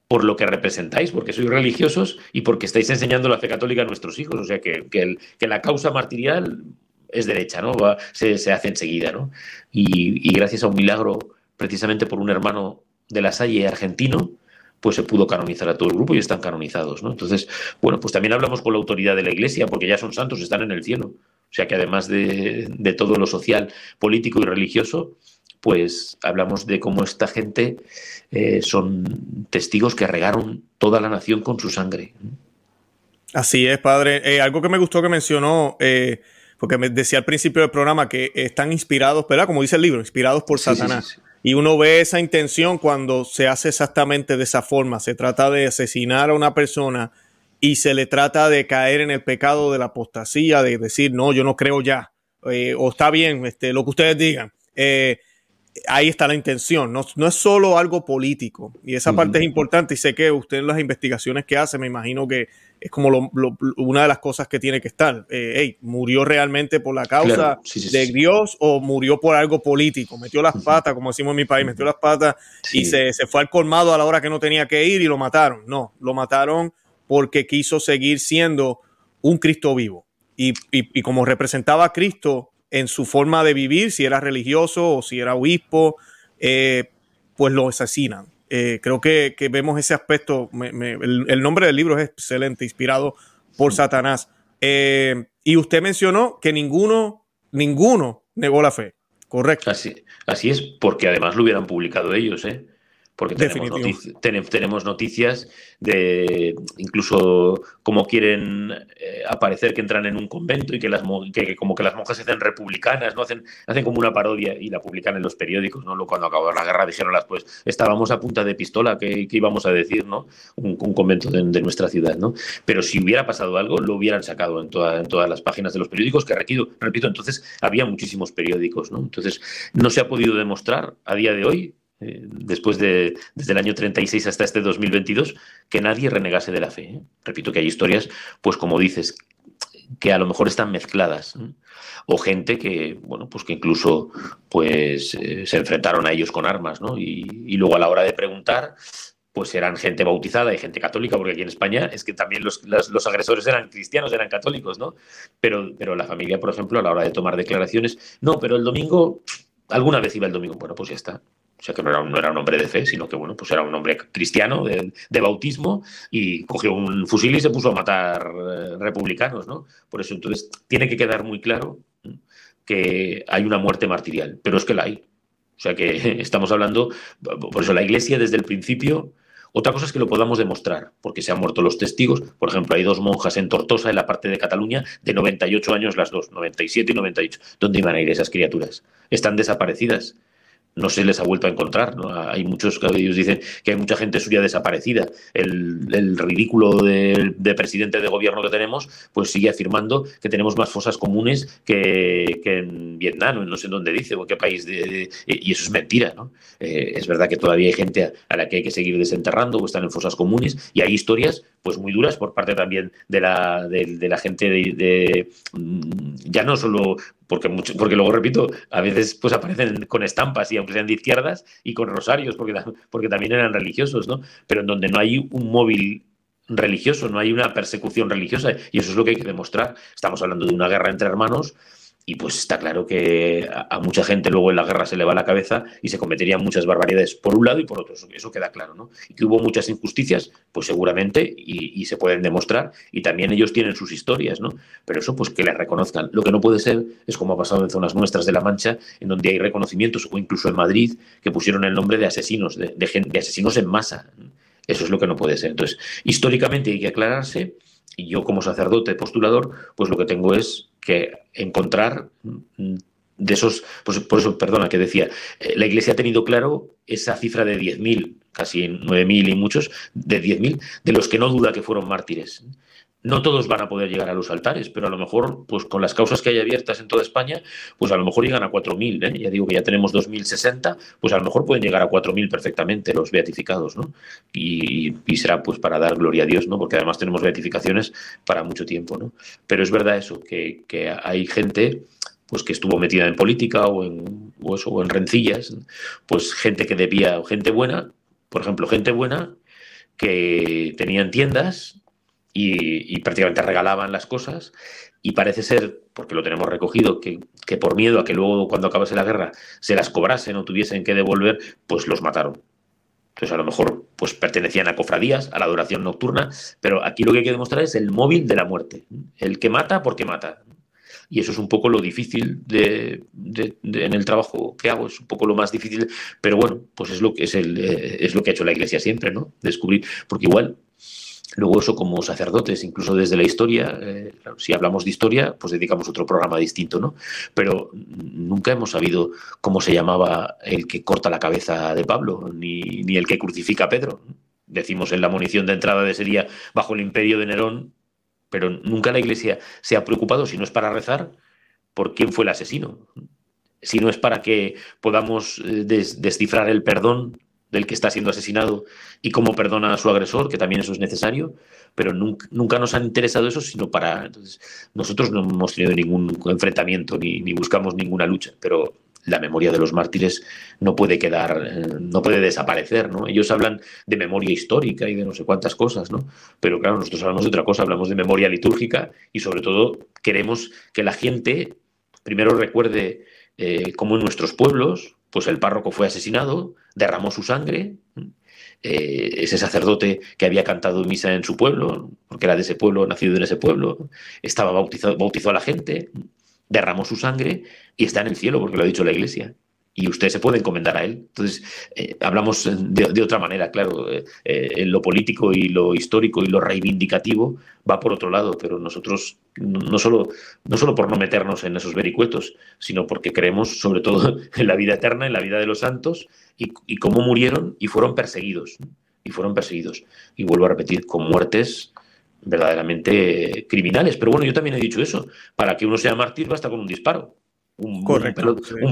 por lo que representáis, porque sois religiosos y porque estáis enseñando la fe católica a nuestros hijos. O sea que, que, que la causa martirial es derecha, ¿no? se, hace enseguida, ¿no? Y, gracias a un milagro, precisamente por un hermano de la Salle argentino, pues se pudo canonizar a todo el grupo y están canonizados, ¿no? Entonces, bueno, pues también hablamos con la autoridad de la Iglesia, porque ya son santos, están en el cielo. O sea que además de, todo lo social, político y religioso, pues hablamos de cómo esta gente eh, son testigos que regaron toda la nación con su sangre. Así es, padre. Eh, algo que me gustó que mencionó eh, porque me decía al principio del programa que están inspirados, ¿verdad? Como dice el libro, inspirados por Satanás. y uno ve esa intención cuando se hace exactamente de esa forma. Se trata de asesinar a una persona y se le trata de caer en el pecado de la apostasía, de decir, no, yo no creo ya, eh, o está bien, este, lo que ustedes digan. Eh, ahí está la intención, no, no, es solo algo político. Y esa parte es importante y sé que usted en las investigaciones que hace, me imagino que es como una de las cosas que tiene que estar. Eh, ¿Murió realmente por la causa de Dios o murió por algo político? Metió las patas, como decimos en mi país, metió las patas y se, fue al colmado a la hora que no tenía que ir y lo mataron. No, lo mataron porque quiso seguir siendo un Cristo vivo. Y, y, como representaba a Cristo en su forma de vivir, si era religioso o si era obispo, eh, pues lo asesinan. Eh, creo que, vemos ese aspecto. el, nombre del libro es excelente, inspirado por Satanás. Eh, y usted mencionó que ninguno, ninguno negó la fe, ¿correcto? Así, así es, porque además lo hubieran publicado ellos, ¿eh? Porque tenemos, noticias de incluso cómo quieren eh, aparecer que entran en un convento y que las que, como que las monjas se hacen republicanas, no hacen hacen como una parodia y la publican en los periódicos, ¿no? Cuando acabó la guerra dijeron las pues estábamos a punta de pistola, ¿qué, íbamos a decir, no? Un, convento de, nuestra ciudad, ¿no? Pero si hubiera pasado algo, lo hubieran sacado en, en todas las páginas de los periódicos, que repito, repito, entonces había muchísimos periódicos, ¿no? Entonces no se ha podido demostrar a día de hoy después de desde el año 36 hasta este 2022, que nadie renegase de la fe. ¿eh? Repito que hay historias, pues como dices, que a lo mejor están mezcladas. O gente que, bueno, pues que incluso pues, eh, se enfrentaron a ellos con armas, ¿no? Y, luego a la hora de preguntar, pues eran gente bautizada y gente católica, porque aquí en España es que también los, los, agresores eran cristianos, eran católicos, ¿no? Pero, pero la familia, por ejemplo, a la hora de tomar declaraciones, no, pero el domingo, alguna vez iba el domingo, bueno, pues ya está. O sea que no era, un hombre de fe, sino que bueno, pues era un hombre cristiano de, bautismo y cogió un fusil y se puso a matar eh, republicanos, ¿no? Por eso entonces tiene que quedar muy claro que hay una muerte martirial, pero es que la hay. O sea que estamos hablando, por eso la Iglesia desde el principio, otra cosa es que lo podamos demostrar, porque se han muerto los testigos. Por ejemplo, hay dos monjas en Tortosa, en la parte de Cataluña, de 98 años las dos, 97 y 98. ¿Dónde iban a ir esas criaturas? Están desaparecidas no se les ha vuelto a encontrar. Hay muchos que ellos dicen que hay mucha gente suya desaparecida. El, ridículo de, presidente de gobierno que tenemos, pues sigue afirmando que tenemos más fosas comunes que, en Vietnam, no sé dónde dice, o en qué país. De, y eso es mentira. ¿no? Eh, es verdad que todavía hay gente a, la que hay que seguir desenterrando o están en fosas comunes y hay historias pues muy duras por parte también de la, de, la gente de, mm, ya no solo porque mucho, porque luego repito, a veces pues aparecen con estampas y aunque sean de izquierdas y con rosarios, porque, porque también eran religiosos, ¿no? Pero en donde no hay un móvil religioso, no hay una persecución religiosa, y eso es lo que hay que demostrar. Estamos hablando de una guerra entre hermanos y pues está claro que a, mucha gente luego en la guerra se le va la cabeza y se cometerían muchas barbaridades por un lado y por otro, eso, queda claro, ¿no? Y que hubo muchas injusticias, pues seguramente, y, se pueden demostrar, y también ellos tienen sus historias, ¿no? Pero eso, pues que les reconozcan. Lo que no puede ser es como ha pasado en zonas nuestras de La Mancha, en donde hay reconocimientos, o incluso en Madrid, que pusieron el nombre de asesinos, de, de asesinos en masa. Eso es lo que no puede ser. Entonces, históricamente hay que aclararse y yo como sacerdote postulador, pues lo que tengo es que encontrar mm, de esos, pues por eso, perdona, que decía, eh, la Iglesia ha tenido claro esa cifra de 10.000, casi 9.000 y muchos, de 10.000, de los que no duda que fueron mártires. No todos van a poder llegar a los altares, pero a lo mejor, pues con las causas que hay abiertas en toda España, pues a lo mejor llegan a 4.000. ¿eh? Ya digo que ya tenemos 2.060, pues a lo mejor pueden llegar a 4.000 perfectamente los beatificados, ¿no? Y, será pues para dar gloria a Dios, ¿no? Porque además tenemos beatificaciones para mucho tiempo, ¿no? Pero es verdad eso, que, hay gente pues que estuvo metida en política o en, o en rencillas, pues gente que debía, gente buena, por ejemplo, gente buena que tenían tiendas y, prácticamente regalaban las cosas y parece ser, porque lo tenemos recogido, que, por miedo a que luego cuando acabase la guerra se las cobrasen o tuviesen que devolver, pues los mataron. Entonces a lo mejor pues pertenecían a cofradías, a la adoración nocturna, pero aquí lo que hay que demostrar es el móvil de la muerte, el que mata porque mata. Y eso es un poco lo difícil de, en el trabajo que hago, es un poco lo más difícil, pero bueno, pues es lo que es, el, eh, es lo que ha hecho la Iglesia siempre, ¿no? Descubrir, porque igual Luego eso como sacerdotes, incluso desde la historia, eh, si hablamos de historia, pues dedicamos otro programa distinto, ¿no? Pero nunca hemos sabido cómo se llamaba el que corta la cabeza de Pablo, ni, ni el que crucifica a Pedro. Decimos en la munición de entrada de sería bajo el imperio de Nerón, pero nunca la Iglesia se ha preocupado, si no es para rezar, por quién fue el asesino, si no es para que podamos eh, descifrar el perdón del que está siendo asesinado y cómo perdona a su agresor, que también eso es necesario, pero nunca, nos han interesado eso, sino para... Entonces, nosotros no hemos tenido ningún enfrentamiento ni, buscamos ninguna lucha, pero la memoria de los mártires no puede quedar, eh, no puede desaparecer, ¿no? Ellos hablan de memoria histórica y de no sé cuántas cosas, ¿no? Pero claro, nosotros hablamos de otra cosa, hablamos de memoria litúrgica y sobre todo queremos que la gente primero recuerde eh, cómo en nuestros pueblos, pues el párroco fue asesinado, derramó su sangre, eh, ese sacerdote que había cantado misa en su pueblo, porque era de ese pueblo, nacido en ese pueblo, estaba bautizado, bautizó a la gente, derramó su sangre y está en el cielo, porque lo ha dicho la iglesia y usted se puede encomendar a él. Entonces, eh, hablamos de, otra manera, claro, eh, eh, lo político y lo histórico y lo reivindicativo va por otro lado, pero nosotros no solo, no solo por no meternos en esos vericuetos, sino porque creemos sobre todo en la vida eterna, en la vida de los santos y, cómo murieron y fueron perseguidos, y fueron perseguidos. Y vuelvo a repetir, con muertes verdaderamente criminales. Pero bueno, yo también he dicho eso, para que uno sea mártir basta con un disparo un, un,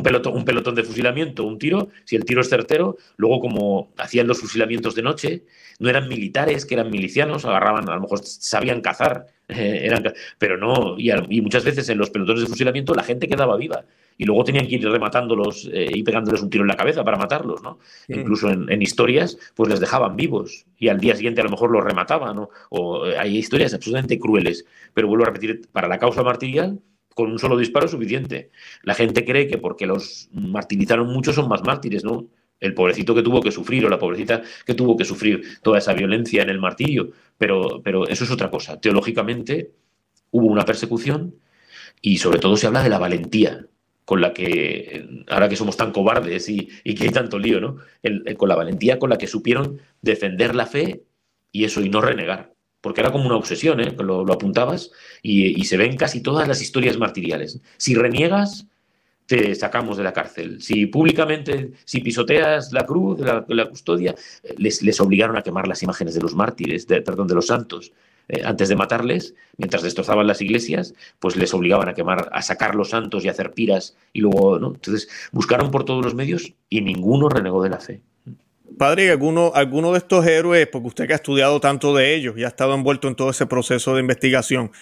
pelotón, un, pelotón, de fusilamiento, un tiro, si el tiro es certero, luego como hacían los fusilamientos de noche, no eran militares, que eran milicianos, agarraban, a lo mejor sabían cazar, eh, eran, pero no, y, muchas veces en los pelotones de fusilamiento la gente quedaba viva y luego tenían que ir rematándolos eh, y pegándoles un tiro en la cabeza para matarlos, ¿no? Incluso en, historias, pues les dejaban vivos y al día siguiente a lo mejor los remataban, ¿no? O eh, hay historias absolutamente crueles, pero vuelvo a repetir, para la causa martirial con un solo disparo es suficiente. La gente cree que porque los martirizaron mucho son más mártires, ¿no? El pobrecito que tuvo que sufrir o la pobrecita que tuvo que sufrir toda esa violencia en el martirio. Pero, pero eso es otra cosa. Teológicamente hubo una persecución y sobre todo se habla de la valentía con la que, ahora que somos tan cobardes y, que hay tanto lío, ¿no? con la valentía con la que supieron defender la fe y eso y no renegar porque era como una obsesión, ¿eh? lo, apuntabas y, se ven casi todas las historias martiriales. Si reniegas, te sacamos de la cárcel. Si públicamente, si pisoteas la cruz, la, la custodia, les, les, obligaron a quemar las imágenes de los mártires, de, perdón, de los santos. Eh, antes de matarles, mientras destrozaban las iglesias, pues les obligaban a quemar, a sacar los santos y a hacer piras y luego, ¿no? Entonces buscaron por todos los medios y ninguno renegó de la fe. Padre, ¿alguno, ¿alguno de estos héroes, porque usted que ha estudiado tanto de ellos y ha estado envuelto en todo ese proceso de investigación,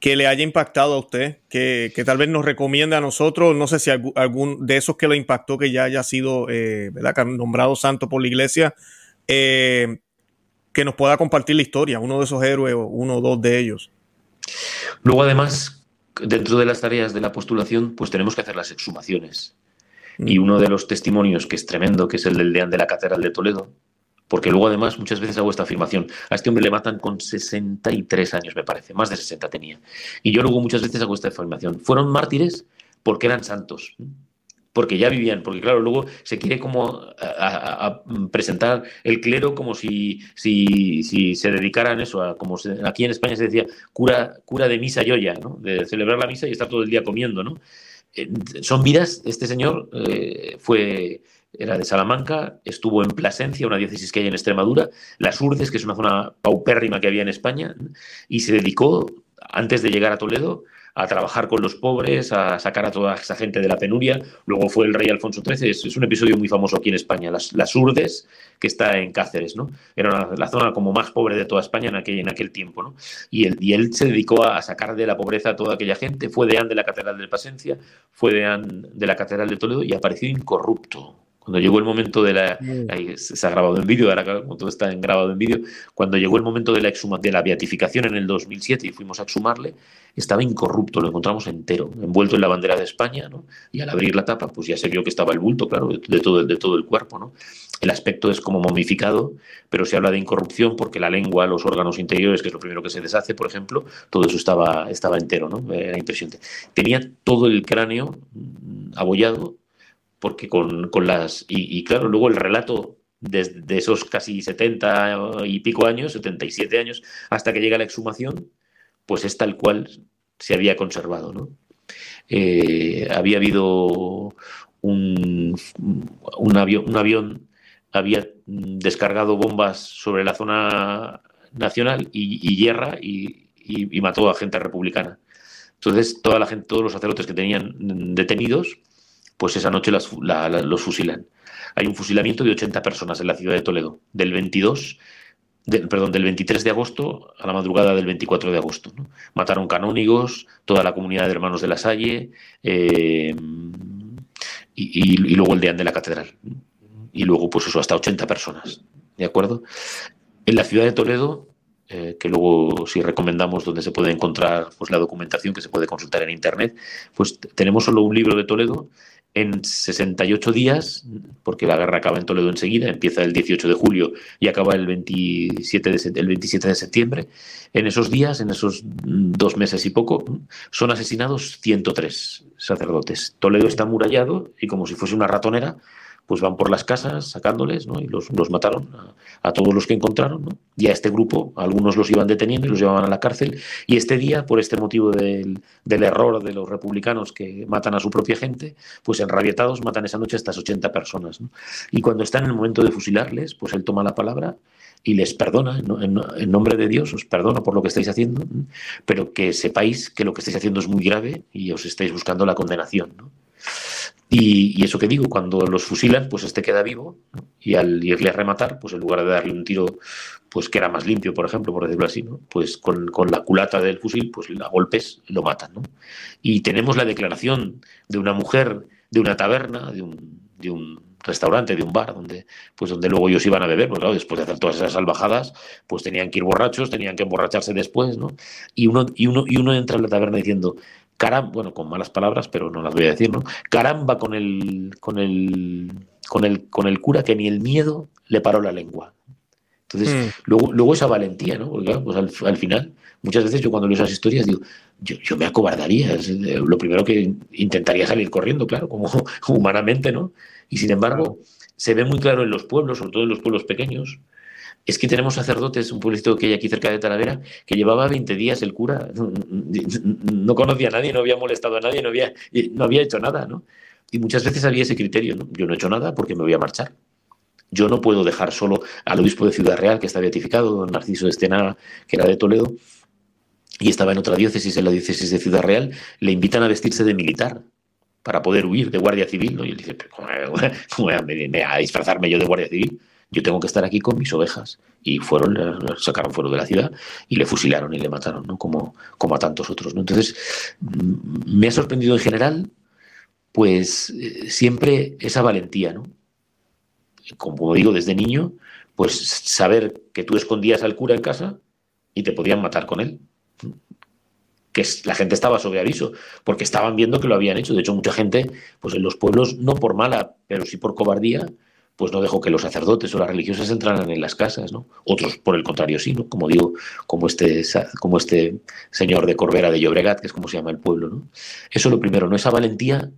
que le haya impactado a usted, que, tal vez nos recomienda a nosotros, no sé si algún, de esos que lo impactó, que ya haya sido eh, nombrado santo por la iglesia, eh, que nos pueda compartir la historia, uno de esos héroes o uno o dos de ellos? Luego, además, dentro de las tareas de la postulación, pues tenemos que hacer las exhumaciones. Mm. Y uno de los testimonios que es tremendo, que es el del deán de la Catedral de Toledo, porque luego además muchas veces hago esta afirmación, a este hombre le matan con 63 años, me parece, más de 60 tenía. Y yo luego muchas veces hago esta afirmación. Fueron mártires porque eran santos porque ya vivían, porque claro, luego se quiere como a, presentar el clero como si, si, si, se dedicaran eso, a, como aquí en España se decía cura, cura de misa yoya, ¿no? de celebrar la misa y estar todo el día comiendo. ¿no? Eh, son vidas, este señor eh, fue, era de Salamanca, estuvo en Plasencia, una diócesis que hay en Extremadura, Las Urdes, que es una zona paupérrima que había en España, y se dedicó, antes de llegar a Toledo, a trabajar con los pobres, a sacar a toda esa gente de la penuria. Luego fue el rey Alfonso XIII, es, un episodio muy famoso aquí en España, las, las Urdes, que está en Cáceres, ¿no? Era la zona como más pobre de toda España en aquel, en aquel tiempo, ¿no? Y él, se dedicó a, sacar de la pobreza a toda aquella gente, fue deán de la Catedral de Pasencia, fue deán de la Catedral de Toledo y apareció incorrupto cuando llegó el momento de la. Ahí se ha grabado en vídeo, ahora como todo está grabado en vídeo. Cuando llegó el momento de la, de la beatificación en el 2007 y fuimos a exhumarle, estaba incorrupto, lo encontramos entero, envuelto en la bandera de España, ¿no? Y al abrir la tapa, pues ya se vio que estaba el bulto, claro, de todo, de todo el cuerpo, ¿no? El aspecto es como momificado, pero se habla de incorrupción porque la lengua, los órganos interiores, que es lo primero que se deshace, por ejemplo, todo eso estaba, estaba entero, ¿no? Era impresionante. Tenía todo el cráneo abollado porque con, las... Y, claro, luego el relato desde esos casi 70 y pico años, 77 años, hasta que llega la exhumación, pues es tal cual se había conservado. ¿no? Eh, había habido un, un, avión, un avión, había descargado bombas sobre la zona nacional y, guerra y, y, mató a gente republicana. Entonces, toda la gente, todos los sacerdotes que tenían detenidos, pues esa noche los fusilan. Hay un fusilamiento de 80 personas en la ciudad de Toledo, del 22 perdón, del 23 de agosto a la madrugada del 24 de agosto. Mataron canónigos, toda la comunidad de hermanos de la Salle eh, y, luego el deán de la catedral. Y luego, pues eso, hasta 80 personas. ¿De acuerdo? En la ciudad de Toledo, eh, que luego si recomendamos donde se puede encontrar pues, la documentación que se puede consultar en Internet, pues tenemos solo un libro de Toledo en 68 días, porque la guerra acaba en Toledo enseguida, empieza el 18 de julio y acaba el 27 de, el 27 de septiembre. En esos días, en esos dos meses y poco, son asesinados 103 sacerdotes. Toledo está amurallado y como si fuese una ratonera, pues van por las casas sacándoles. Y los, mataron a, todos los que encontraron, ¿no? Y a este grupo, algunos los iban deteniendo y los llevaban a la cárcel. Y este día, por este motivo del, error de los republicanos que matan a su propia gente, pues enrabietados matan esa noche a estas 80 personas, Y cuando está en el momento de fusilarles, pues él toma la palabra y les perdona, en, nombre de Dios, os perdono por lo que estáis haciendo, pero que sepáis que lo que estáis haciendo es muy grave y os estáis buscando la condenación. Y, eso que digo, cuando los fusilan, pues este queda vivo y al irle a rematar, pues en lugar de darle un tiro pues que era más limpio, por ejemplo, por decirlo así, ¿no? pues con, la culata del fusil, pues a golpes lo matan. ¿no? Y tenemos la declaración de una mujer de una taberna, de un, de un restaurante, de un bar, donde, pues donde luego ellos iban a beber, porque después de hacer todas esas salvajadas, pues tenían que ir borrachos, tenían que emborracharse después, ¿no? Y uno, y uno, y uno entra en la taberna diciendo, caramba, bueno, con malas palabras, pero no las voy a decir, ¿no? Caramba con el, con el, con el, con el cura que ni el miedo le paró la lengua. Entonces, mm. luego, luego esa valentía, ¿no? Porque pues al, final, muchas veces yo cuando leo esas historias digo, yo, yo me acobardaría. Eh, lo primero que intentaría salir corriendo, claro, como humanamente, ¿no? Y sin embargo, se ve muy claro en los pueblos, sobre todo en los pueblos pequeños, es que tenemos sacerdotes, un pueblito que hay aquí cerca de Talavera, que llevaba 20 días el cura, no conocía a nadie, no había molestado a nadie, no había, no había hecho nada, ¿no? Y muchas veces había ese criterio, ¿no? Yo no he hecho nada porque me voy a marchar. Yo no puedo dejar solo al obispo de Ciudad Real, que está beatificado, don Narciso de Estena, que era de Toledo, y estaba en otra diócesis, en la diócesis de Ciudad Real, le invitan a vestirse de militar para poder huir de guardia civil, ¿no? Y él dice, ¿cómo voy a disfrazarme yo de guardia civil? Yo tengo que estar aquí con mis ovejas. Y fueron, sacaron fuera de la ciudad y le fusilaron y le mataron, ¿no? Como, como a tantos otros. ¿no? Entonces, mm, me ha sorprendido en general, pues eh, siempre esa valentía, ¿no? Como digo, desde niño, pues saber que tú escondías al cura en casa y te podían matar con él. que la gente estaba sobre aviso, porque estaban viendo que lo habían hecho. De hecho, mucha gente, pues en los pueblos, no por mala, pero sí por cobardía, pues no dejó que los sacerdotes o las religiosas entraran en las casas, ¿no? Otros, por el contrario, sí, ¿no? Como digo, como este, como este señor de Corbera de Llobregat, que es como se llama el pueblo, ¿no? Eso lo primero, ¿no? Esa valentía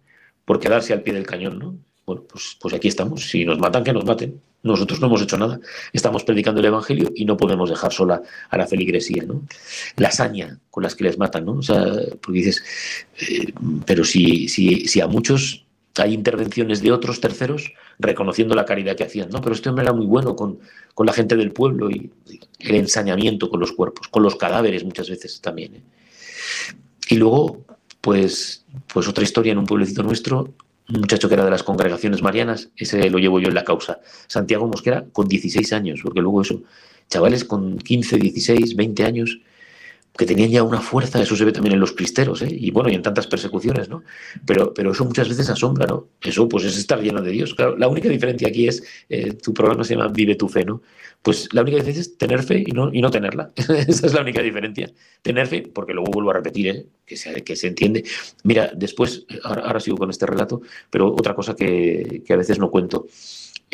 por quedarse al pie del cañón, ¿no? Bueno, pues, pues aquí estamos. Si nos matan, que nos maten. Nosotros no hemos hecho nada. Estamos predicando el Evangelio y no podemos dejar sola a la feligresía, ¿no? La hazaña con las que les matan, ¿no? O sea, porque dices, eh, pero si, si, si a muchos hay intervenciones de otros terceros reconociendo la caridad que hacían, ¿no? Pero este hombre era muy bueno con, con la gente del pueblo y, el ensañamiento con los cuerpos, con los cadáveres muchas veces también. ¿eh? Y luego, pues, pues otra historia en un pueblecito nuestro, un muchacho que era de las congregaciones marianas, ese lo llevo yo en la causa. Santiago Mosquera con 16 años, porque luego eso, chavales con 15, 16, 20 años, que tenían ya una fuerza, eso se ve también en los cristeros, ¿eh? y bueno, y en tantas persecuciones, ¿no? Pero, pero eso muchas veces asombra, ¿no? Eso pues es estar lleno de Dios. Claro, la única diferencia aquí es, eh, tu programa se llama Vive tu fe, ¿no? Pues la única diferencia es tener fe y no, y no tenerla. Esa es la única diferencia. Tener fe, porque luego vuelvo a repetir, ¿eh? que, se, que se entiende. Mira, después, ahora, sigo con este relato, pero otra cosa que, que a veces no cuento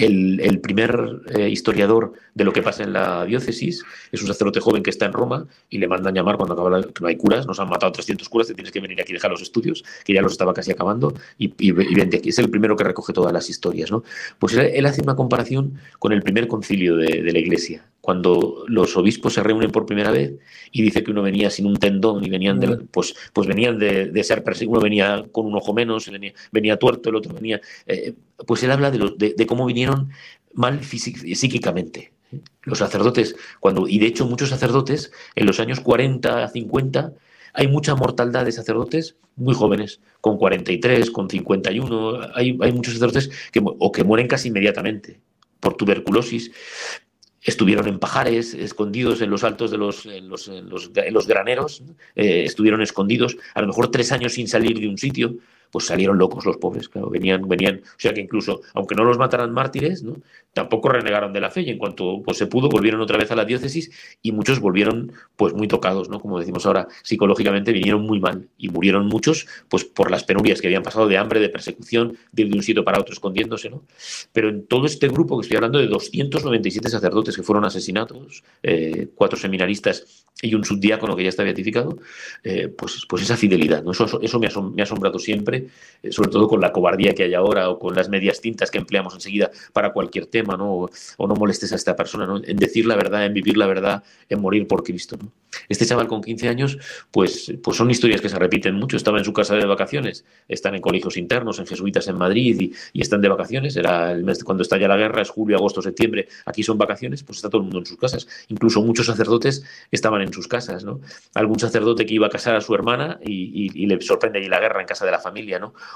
el, primer eh, historiador de lo que pasa en la diócesis es un sacerdote joven que está en Roma y le mandan llamar cuando acaba la, que no hay curas, nos han matado 300 curas, te tienes que venir aquí y dejar los estudios, que ya los estaba casi acabando, y, y, vente aquí. Es el primero que recoge todas las historias. ¿no? Pues él, hace una comparación con el primer concilio de la Iglesia, cuando los obispos se reúnen por primera vez y dice que uno venía sin un tendón y venían de, mm. pues, pues venían de, ser perseguido, uno venía con un ojo menos, venía, venía tuerto, el otro venía. Eh, pues él habla de, de, cómo vinieron mal psíquicamente. Los sacerdotes, cuando, y de hecho muchos sacerdotes en los años 40 a 50 hay mucha mortalidad de sacerdotes muy jóvenes, con 43, con 51. Hay, hay muchos sacerdotes que, o que mueren casi inmediatamente por tuberculosis estuvieron en pajares, escondidos en los altos de los, en los, los, graneros, eh, estuvieron escondidos, a lo mejor tres años sin salir de un sitio, pues salieron locos los pobres, claro, venían, venían, o sea que incluso, aunque no los mataran mártires, ¿no? tampoco renegaron de la fe y en cuanto pues, se pudo volvieron otra vez a la diócesis y muchos volvieron pues muy tocados, ¿no? Como decimos ahora, psicológicamente vinieron muy mal y murieron muchos pues por las penurias que habían pasado de hambre, de persecución, de ir de un sitio para otro escondiéndose, ¿no? Pero en todo este grupo que estoy hablando de 297 sacerdotes que fueron asesinados, eh, cuatro seminaristas y un subdiácono que ya está beatificado, eh, pues, pues esa fidelidad, ¿no? Eso, eso me, ha asombrado siempre, eh, sobre todo con la cobardía que hay ahora o con las medias tintas que empleamos enseguida para cualquier tema ¿no? O, no molestes a esta persona, ¿no? En decir la verdad, en vivir la verdad, en morir por Cristo, ¿no? Este chaval con 15 años, pues, pues son historias que se repiten mucho. Estaba en su casa de vacaciones, están en colegios internos, en jesuitas en Madrid y, están de vacaciones. Era el mes cuando estalla la guerra, es julio, agosto, septiembre. Aquí son vacaciones, pues está todo el mundo en sus casas. Incluso muchos sacerdotes estaban en sus casas, ¿no? Algún sacerdote que iba a casar a su hermana y, le sorprende allí la guerra en casa de la familia,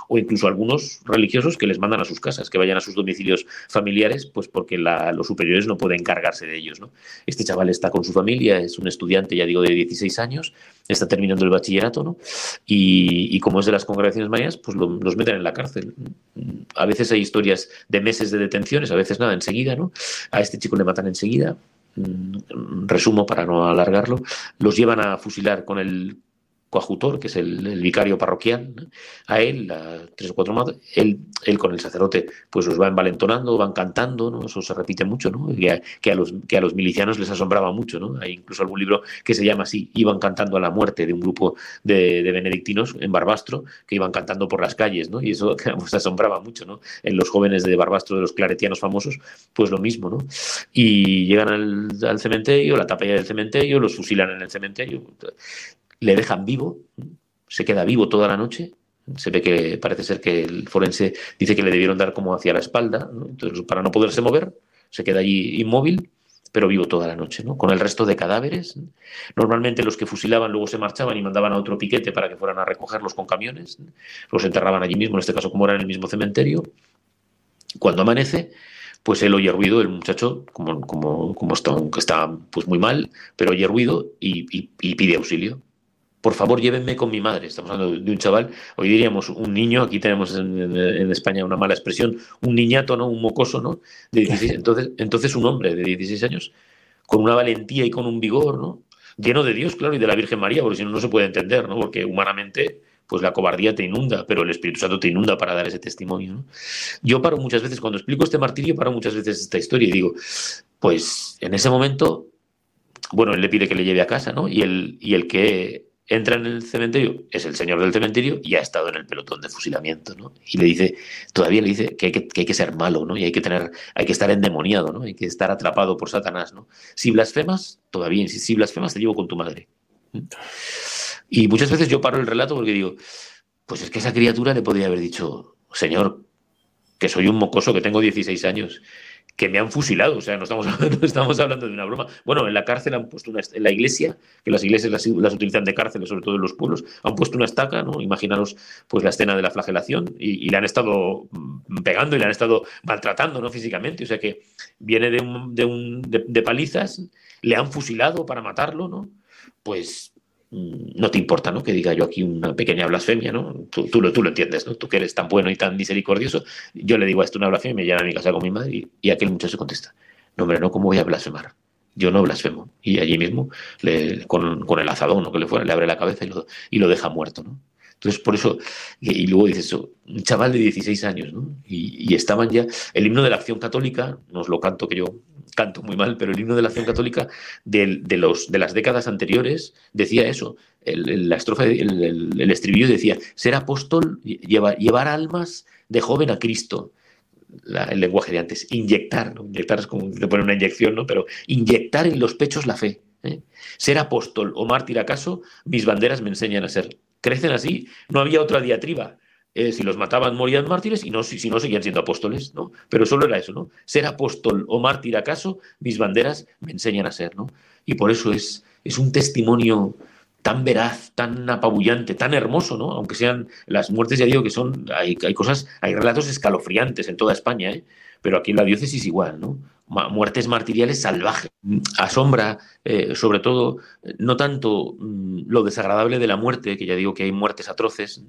O incluso algunos religiosos que les mandan a sus casas, que vayan a sus domicilios familiares, pues porque los superiores no pueden encargarse de ellos. ¿no? Este chaval está con su familia, es un estudiante, ya digo, de 16 años, está terminando el bachillerato, ¿no? y, como es de las congregaciones mayas, pues los meten en la cárcel. A veces hay historias de meses de detenciones, a veces nada, enseguida, ¿no? A este chico le matan enseguida, mm, resumo para no alargarlo, los llevan a fusilar con el coajutor, que es el, vicario parroquial, a él, tres o cuatro más, él, él con el sacerdote, pues los va envalentonando, van cantando, ¿no? Eso se repite mucho, ¿no? Que a, los, que a los milicianos les asombraba mucho, ¿no? Hay incluso algún libro que se llama así, iban cantando a la muerte de un grupo de, benedictinos en Barbastro, que iban cantando por las calles, ¿no? Y eso pues, asombraba mucho, ¿no? En los jóvenes de Barbastro, de los claretianos famosos, pues lo mismo, ¿no? Y llegan al, al cementerio, la tapa del cementerio, los fusilan en el cementerio le dejan vivo, se queda vivo toda la noche. Se ve que parece ser que el forense dice que le debieron dar como hacia la espalda, entonces para no poderse mover, se queda allí inmóvil, pero vivo toda la noche, ¿no? Con el resto de cadáveres. Normalmente los que fusilaban luego se marchaban y mandaban a otro piquete para que fueran a recogerlos con camiones. Los enterraban allí mismo, en este caso como era en el mismo cementerio. Cuando amanece, pues él oye ruido, el muchacho, como, como, como está, pues muy mal, pero oye ruido y pide auxilio por favor llévenme con mi madre. Estamos hablando de un chaval, hoy diríamos un niño, aquí tenemos en, España una mala expresión, un niñato, ¿no? Un mocoso, ¿no? De entonces, entonces un hombre de 16 años, con una valentía y con un vigor, ¿no? lleno de Dios, claro, y de la Virgen María, porque si no, no se puede entender, ¿no? Porque humanamente, pues la cobardía te inunda, pero el Espíritu Santo te inunda para dar ese testimonio, ¿no? Yo paro muchas veces, cuando explico este martirio, paro muchas veces esta historia y digo, pues en ese momento, bueno, él le pide que le lleve a casa, ¿no? Y el, y el que entra en el cementerio, es el señor del cementerio y ha estado en el pelotón de fusilamiento, ¿no? Y le dice, todavía le dice que hay que, que hay que, ser malo, ¿no? Y hay que tener, hay que estar endemoniado, ¿no? Hay que estar atrapado por Satanás, ¿no? Si blasfemas, todavía, si, si blasfemas, te llevo con tu madre. Y muchas veces yo paro el relato porque digo, pues es que esa criatura le podría haber dicho, señor, que soy un mocoso, que tengo 16 años que me han fusilado, o sea, no estamos, no estamos hablando de una broma. Bueno, en la cárcel han puesto una, en la iglesia, que las iglesias las, utilizan de cárceles, sobre todo en los pueblos, han puesto una estaca, ¿no? Imaginaros, pues, la escena de la flagelación, y, le han estado pegando y le han estado maltratando, ¿no? Físicamente, o sea que viene de, un, de, de palizas, le han fusilado para matarlo, ¿no? Pues Mm, no te importa, ¿no? Que diga yo aquí una pequeña blasfemia, ¿no? Tú, tú, lo, tú lo entiendes, ¿no? Tú que eres tan bueno y tan misericordioso, yo le digo a esto una blasfemia, me lleva a mi casa con mi madre y, aquel muchacho contesta, no, hombre, no, ¿cómo voy a blasfemar? Yo no blasfemo. Y allí mismo, le, con, con, el azadón o que le fuera, le abre la cabeza y lo, y lo deja muerto, ¿no? Entonces, por eso, y, luego dices eso, un chaval de 16 años, ¿no? Y, estaban ya, el himno de la acción católica, nos lo canto que yo canto muy mal, pero el himno de la acción católica de, de, los, de las décadas anteriores decía eso. El, la estrofa, el, estribillo decía, ser apóstol, llevar, llevar almas de joven a Cristo. El lenguaje de antes, inyectar, ¿no? inyectar es como te pone una inyección, ¿no? Pero inyectar en los pechos la fe. ¿eh? Ser apóstol o mártir acaso, mis banderas me enseñan a ser. Crecen así, no había otra diatriba. Eh, si los mataban morían mártires y no, si, no seguían siendo apóstoles, ¿no? Pero solo era eso, ¿no? Ser apóstol o mártir acaso, mis banderas me enseñan a ser, ¿no? Y por eso es, es un testimonio tan veraz, tan apabullante, tan hermoso, ¿no? Aunque sean las muertes, ya digo que son, hay, hay cosas, hay relatos escalofriantes en toda España, ¿eh? Pero aquí en la diócesis igual, ¿no? Muertes martiriales salvajes. Asombra, eh, sobre todo, no tanto mm, lo desagradable de la muerte, que ya digo que hay muertes atroces,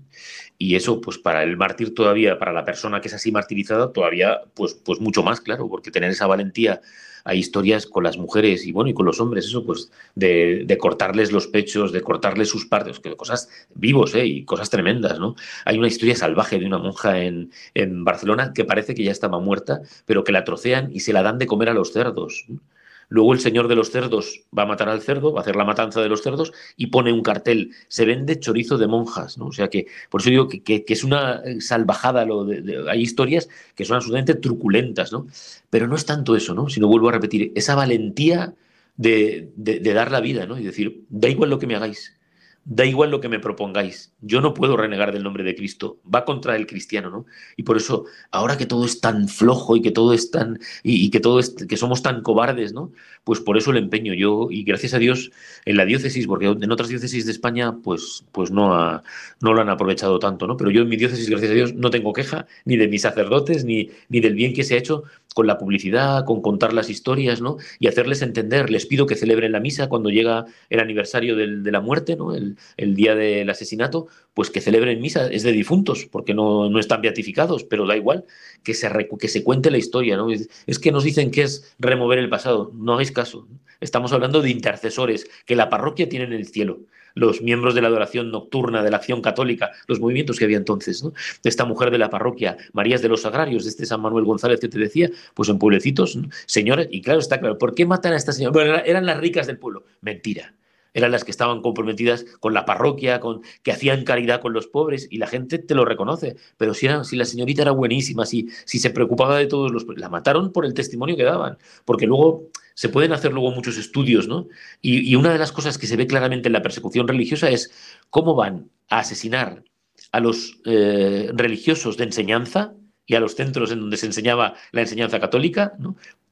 y eso, pues para el mártir todavía, para la persona que es así martirizada, todavía, pues, pues mucho más, claro, porque tener esa valentía hay historias con las mujeres y bueno, y con los hombres, eso, pues, de, cortarles los pechos, de cortarles sus partes, que cosas vivos, ¿eh? Y cosas tremendas, ¿no? Hay una historia salvaje de una monja en, en Barcelona que parece que ya estaba muerta, pero que la trocean y se la dan de comer a los cerdos. Luego el señor de los cerdos va a matar al cerdo, va a hacer la matanza de los cerdos y pone un cartel. Se vende chorizo de monjas, ¿no? O sea que, por eso digo que, es una salvajada. Lo de, hay historias que son absolutamente truculentas, ¿no? Pero no es tanto eso, ¿no? Sino vuelvo a repetir, esa valentía de, de dar la vida, ¿no? Y decir, da igual lo que me hagáis, da igual lo que me propongáis, yo no puedo renegar del nombre de Cristo, va contra el cristiano, ¿no? Y por eso, ahora que todo es tan flojo y que todo es tan, y, que todo es, que somos tan cobardes, ¿no? Pues por eso el empeño yo, y gracias a Dios, en la diócesis, porque en otras diócesis de España, pues, pues no, no lo han aprovechado tanto, ¿no? Pero yo en mi diócesis, gracias a Dios, no tengo queja, ni de mis sacerdotes, ni, ni del bien que se ha hecho con la publicidad, con contar las historias, ¿no? Y hacerles entender, les pido que celebren la misa cuando llega el aniversario de la muerte, ¿no? El, el, día del asesinato, pues que celebren misa, es de difuntos, porque no, no están beatificados, pero da igual, que se, que se cuente la historia, ¿no? Es, es que nos dicen que es remover el pasado, no hagáis caso, estamos hablando de intercesores que la parroquia tiene en el cielo los miembros de la adoración nocturna, de la acción católica, los movimientos que había entonces, ¿no? Esta mujer de la parroquia, Marías de los Agrarios, de este San Manuel González que te decía, pues en pueblecitos, señores, y claro, está claro, ¿por qué matan a esta señora? Bueno, eran las ricas del pueblo. Mentira eran las que estaban comprometidas con la parroquia, con, que hacían caridad con los pobres, y la gente te lo reconoce. Pero si, era, si la señorita era buenísima, si, si se preocupaba de todos los... La mataron por el testimonio que daban, porque luego se pueden hacer luego muchos estudios, ¿no? Y, una de las cosas que se ve claramente en la persecución religiosa es cómo van a asesinar a los eh, religiosos de enseñanza y a los centros en donde se enseñaba la enseñanza católica.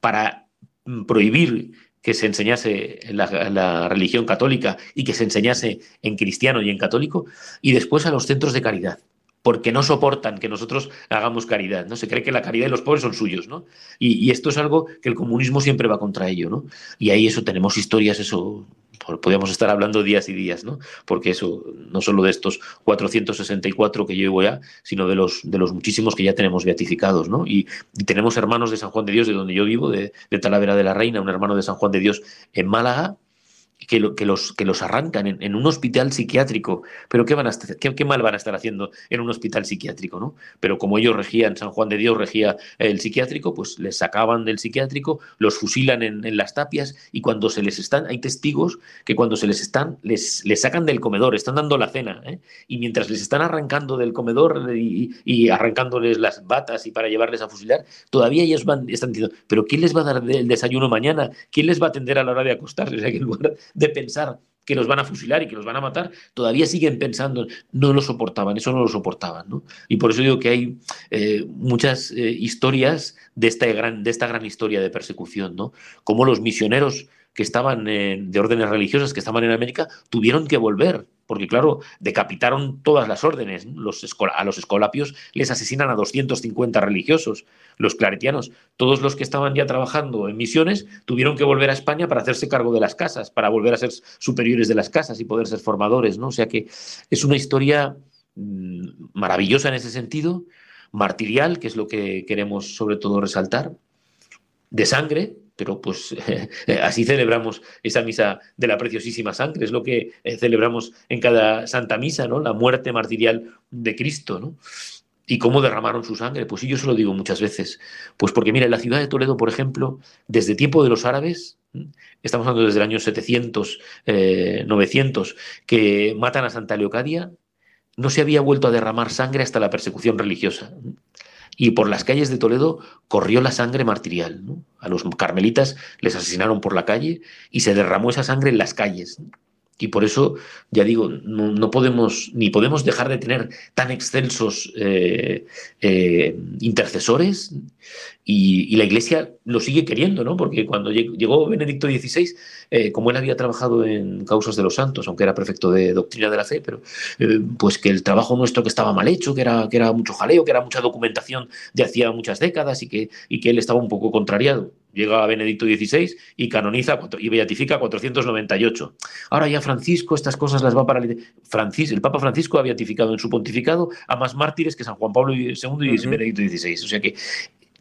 Para mm, prohibir que se enseñase la, religión católica y que se enseñase en cristiano y en católico, y después a los centros de caridad, porque no soportan que nosotros hagamos caridad, ¿no? Se cree que la caridad de los pobres son suyos, ¿no? Y, y esto es algo que el comunismo siempre va contra ello, ¿no? Y ahí eso tenemos historias, eso podríamos estar hablando días y días, ¿no? Porque eso, no solo de estos 464 que llevo ya, sino de los, de los muchísimos que ya tenemos beatificados, ¿no? Y, tenemos hermanos de San Juan de Dios, de donde yo vivo, de, de, Talavera de la Reina, un hermano de San Juan de Dios en Málaga, que, los, que los arrancan en, un hospital psiquiátrico. Pero ¿qué, mal van a estar haciendo en un hospital psiquiátrico? ¿no? Pero como ellos regían, San Juan de Dios regía el psiquiátrico, pues les sacaban del psiquiátrico, los fusilan en, las tapias y cuando se les están, hay testigos que cuando se les están, les, sacan del comedor, están dando la cena, ¿eh? y mientras les están arrancando del comedor y, arrancándoles las batas y para llevarles a fusilar, todavía ellos van, están diciendo, pero ¿quién les va a dar el desayuno mañana? ¿Quién les va a atender a la hora de acostarse? O sea, en lugar de pensar que los van a fusilar y que los van a matar, todavía siguen pensando, no lo soportaban, eso no lo soportaban. ¿no? Y por eso digo que hay eh, muchas eh, historias de esta, gran, de esta gran historia de persecución, ¿no? como los misioneros que estaban de órdenes religiosas, que estaban en América, tuvieron que volver porque claro, decapitaron todas las órdenes. Los a los escolapios les asesinan a 250 religiosos, los claretianos. Todos los que estaban ya trabajando en misiones tuvieron que volver a España para hacerse cargo de las casas, para volver a ser superiores de las casas y poder ser formadores. ¿no? O sea que es una historia mm, maravillosa en ese sentido, martirial, que es lo que queremos sobre todo resaltar, de sangre, pero pues así celebramos esa misa de la preciosísima sangre, es lo que eh, celebramos en cada Santa Misa, ¿no? La muerte martirial de Cristo, ¿no? ¿Y cómo derramaron su sangre? Pues sí, yo se lo digo muchas veces. Pues porque, mira, en la ciudad de Toledo, por ejemplo, desde tiempo de los árabes, estamos hablando desde el año 700, 900, eh, que matan a Santa Leocadia, no se había vuelto a derramar sangre hasta la persecución religiosa y por las calles de Toledo corrió la sangre martirial. A los carmelitas les asesinaron por la calle y se derramó esa sangre en las calles. Y por eso, ya digo, no, podemos, ni podemos dejar de tener tan excelsos eh, eh, intercesores y, la Iglesia lo sigue queriendo, ¿no? Porque cuando llegó Benedicto XVI, eh, como él había trabajado en causas de los santos, aunque era prefecto de doctrina de la fe, pero pues que el trabajo nuestro que estaba mal hecho, que era, que era mucho jaleo, que era mucha documentación de hacía muchas décadas y que, y que él estaba un poco contrariado llega a Benedicto XVI y canoniza y beatifica 498. Ahora ya Francisco estas cosas las va a paralizar. el Papa Francisco ha beatificado en su pontificado a más mártires que San Juan Pablo II y Benedicto XVI. O sea que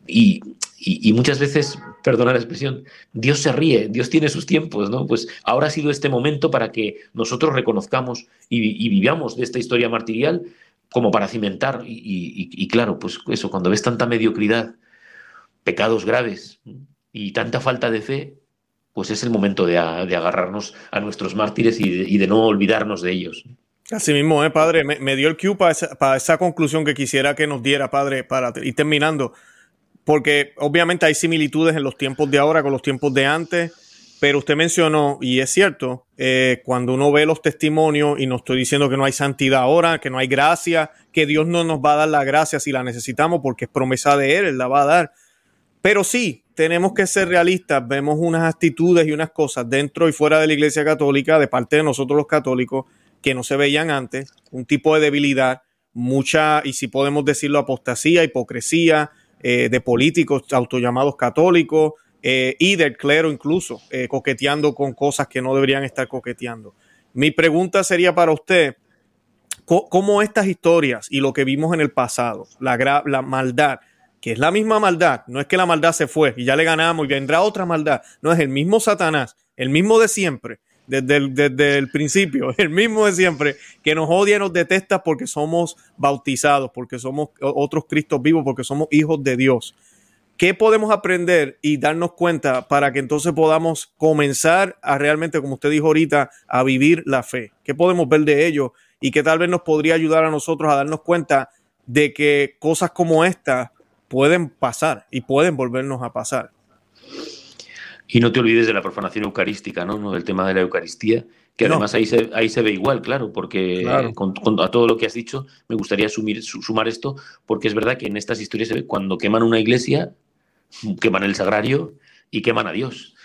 y, muchas veces, perdona la expresión, Dios se ríe, Dios tiene sus tiempos, ¿no? Pues ahora ha sido este momento para que nosotros reconozcamos y, vivamos de esta historia martirial como para cimentar. y, claro, pues eso, cuando ves tanta mediocridad, pecados graves, y tanta falta de fe, pues es el momento de, agarrarnos a nuestros mártires y de, no olvidarnos de ellos. Así mismo, ¿eh, padre. Me, dio el cue para esa, conclusión que quisiera que nos diera, padre, para ir terminando. Porque obviamente hay similitudes en los tiempos de ahora con los tiempos de antes, pero usted mencionó, y es cierto, eh, cuando uno ve los testimonios, y no estoy diciendo que no hay santidad ahora, que no hay gracia, que Dios no nos va a dar la gracia si la necesitamos, porque es promesa de Él, Él la va a dar. Pero sí, tenemos que ser realistas, vemos unas actitudes y unas cosas dentro y fuera de la Iglesia Católica, de parte de nosotros los católicos, que no se veían antes, un tipo de debilidad, mucha, y si podemos decirlo, apostasía, hipocresía eh, de políticos autollamados católicos eh, y del clero incluso, eh, coqueteando con cosas que no deberían estar coqueteando. Mi pregunta sería para usted, ¿cómo estas historias y lo que vimos en el pasado, la, la maldad, que es la misma maldad. No es que la maldad se fue y ya le ganamos y vendrá otra maldad. No es el mismo Satanás, el mismo de siempre, desde el, desde el principio, el mismo de siempre, que nos odia y nos detesta porque somos bautizados, porque somos otros Cristos vivos, porque somos hijos de Dios. ¿Qué podemos aprender y darnos cuenta para que entonces podamos comenzar a realmente, como usted dijo ahorita, a vivir la fe? ¿Qué podemos ver de ello? Y que tal vez nos podría ayudar a nosotros a darnos cuenta de que cosas como esta pueden pasar y pueden volvernos a pasar. Y no te olvides de la profanación eucarística, ¿no? Del tema de la Eucaristía, que además ahí, se, ahí se ve igual, claro, porque Con, a todo lo que has dicho me gustaría sumar esto, porque es verdad que en estas historias se ve cuando queman una iglesia, queman el sagrario y queman a Dios.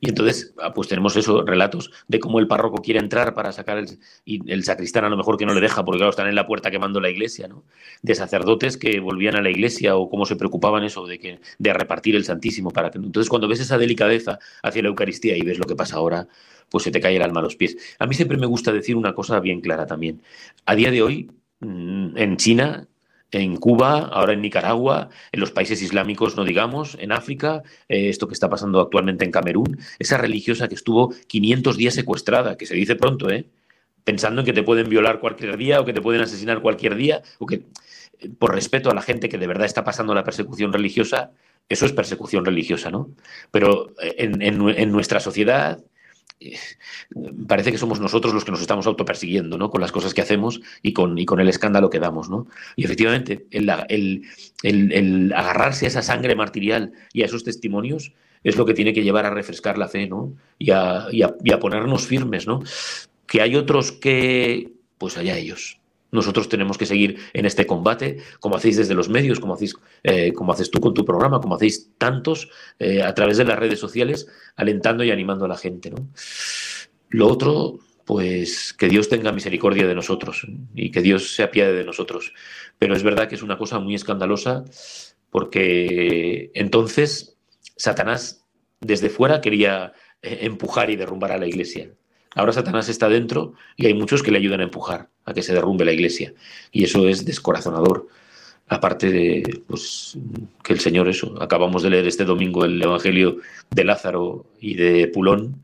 Y entonces, ah, pues tenemos esos relatos de cómo el párroco quiere entrar para sacar el, y el sacristán a lo mejor que no le deja, porque claro, están en la puerta quemando la iglesia, ¿no? De sacerdotes que volvían a la iglesia o cómo se preocupaban eso de que de repartir el Santísimo para que entonces cuando ves esa delicadeza hacia la Eucaristía y ves lo que pasa ahora, pues se te cae el alma a los pies. A mí siempre me gusta decir una cosa bien clara también. A día de hoy, mm, en China, en Cuba, ahora en Nicaragua, en los países islámicos, no digamos, en África, eh, esto que está pasando actualmente en Camerún, esa religiosa que estuvo 500 días secuestrada, que se dice pronto, ¿eh? pensando en que te pueden violar cualquier día o que te pueden asesinar cualquier día, o que por respeto a la gente que de verdad está pasando la persecución religiosa, eso es persecución religiosa, ¿no? Pero eh, en nuestra sociedad, parece que somos nosotros los que nos estamos autopersiguiendo, ¿no? Con las cosas que hacemos y con, y con el escándalo que damos, ¿no? Y efectivamente, el, el, agarrarse a esa sangre martirial y a esos testimonios es lo que tiene que llevar a refrescar la fe, ¿no? Y a, y a ponernos firmes, ¿no? Que hay otros que, pues allá ellos. Nosotros tenemos que seguir en este combate, como hacéis desde los medios, como, hacéis, eh, como haces tú con tu programa, como hacéis tantos eh, a través de las redes sociales, alentando y animando a la gente. ¿no? Lo otro, pues que Dios tenga misericordia de nosotros y que Dios se apiade de nosotros. Pero es verdad que es una cosa muy escandalosa porque entonces Satanás desde fuera quería eh, empujar y derrumbar a la iglesia. Ahora Satanás está dentro y hay muchos que le ayudan a empujar a que se derrumbe la iglesia. Y eso es descorazonador. Aparte de pues, que el Señor, eso, acabamos de leer este domingo el Evangelio de Lázaro y de Pulón.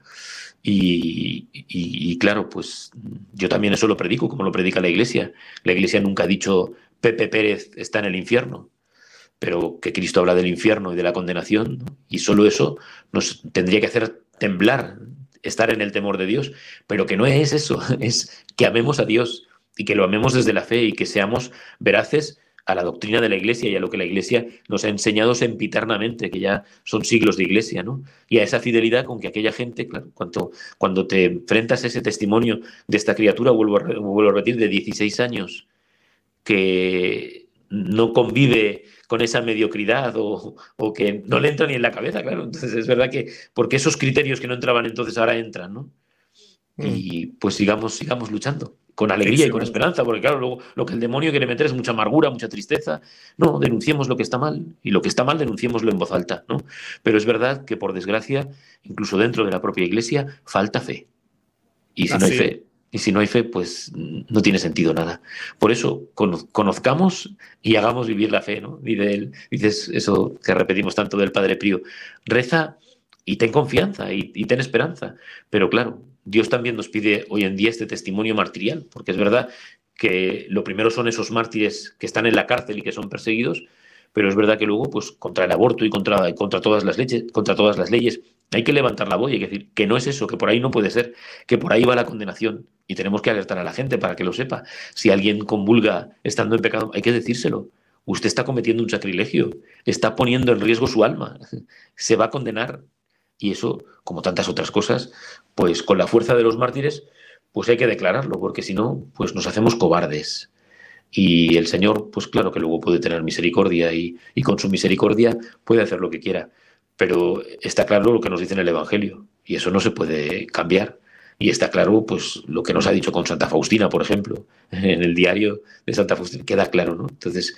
Y, claro, pues yo también eso lo predico, como lo predica la iglesia. La iglesia nunca ha dicho Pepe Pérez está en el infierno, pero que Cristo habla del infierno y de la condenación, y solo eso nos tendría que hacer temblar estar en el temor de Dios, pero que no es eso, es que amemos a Dios y que lo amemos desde la fe y que seamos veraces a la doctrina de la Iglesia y a lo que la Iglesia nos ha enseñado sempiternamente, que ya son siglos de Iglesia, ¿no? Y a esa fidelidad con que aquella gente, claro, cuando, cuando te enfrentas a ese testimonio de esta criatura, vuelvo a, vuelvo a repetir, de 16 años, que no convive con esa mediocridad o, que no le entra ni en la cabeza, claro. Entonces es verdad que, porque esos criterios que no entraban entonces ahora entran, ¿no? Mm. Y pues sigamos, sigamos luchando, con alegría y con esperanza, porque claro, luego lo que el demonio quiere meter es mucha amargura, mucha tristeza. No, denunciemos lo que está mal, y lo que está mal denunciémoslo en voz alta, ¿no? Pero es verdad que por desgracia, incluso dentro de la propia iglesia, falta fe. Y si no hay fe, y si no hay fe, pues no tiene sentido nada. Por eso, conozcamos y hagamos vivir la fe, ¿no? Dice él, dices eso que repetimos tanto del Padre Prío. Reza y ten confianza y, y, ten esperanza. Pero claro, Dios también nos pide hoy en día este testimonio martirial, porque es verdad que lo primero son esos mártires que están en la cárcel y que son perseguidos, pero es verdad que luego, pues contra el aborto y contra, contra, todas, las leyes, contra todas las leyes, hay que levantar la voz y hay que decir que no es eso, que por ahí no puede ser, que por ahí va la condenación. Y tenemos que alertar a la gente para que lo sepa. Si alguien convulga estando en pecado, hay que decírselo. Usted está cometiendo un sacrilegio, está poniendo en riesgo su alma, se va a condenar. Y eso, como tantas otras cosas, pues con la fuerza de los mártires, pues hay que declararlo, porque si no, pues nos hacemos cobardes. Y el Señor, pues claro que luego puede tener misericordia y, con su misericordia puede hacer lo que quiera. Pero está claro lo que nos dice en el Evangelio y eso no se puede cambiar. Y está claro, pues, lo que nos ha dicho con Santa Faustina, por ejemplo, en el diario de Santa Faustina, queda claro, ¿no? Entonces,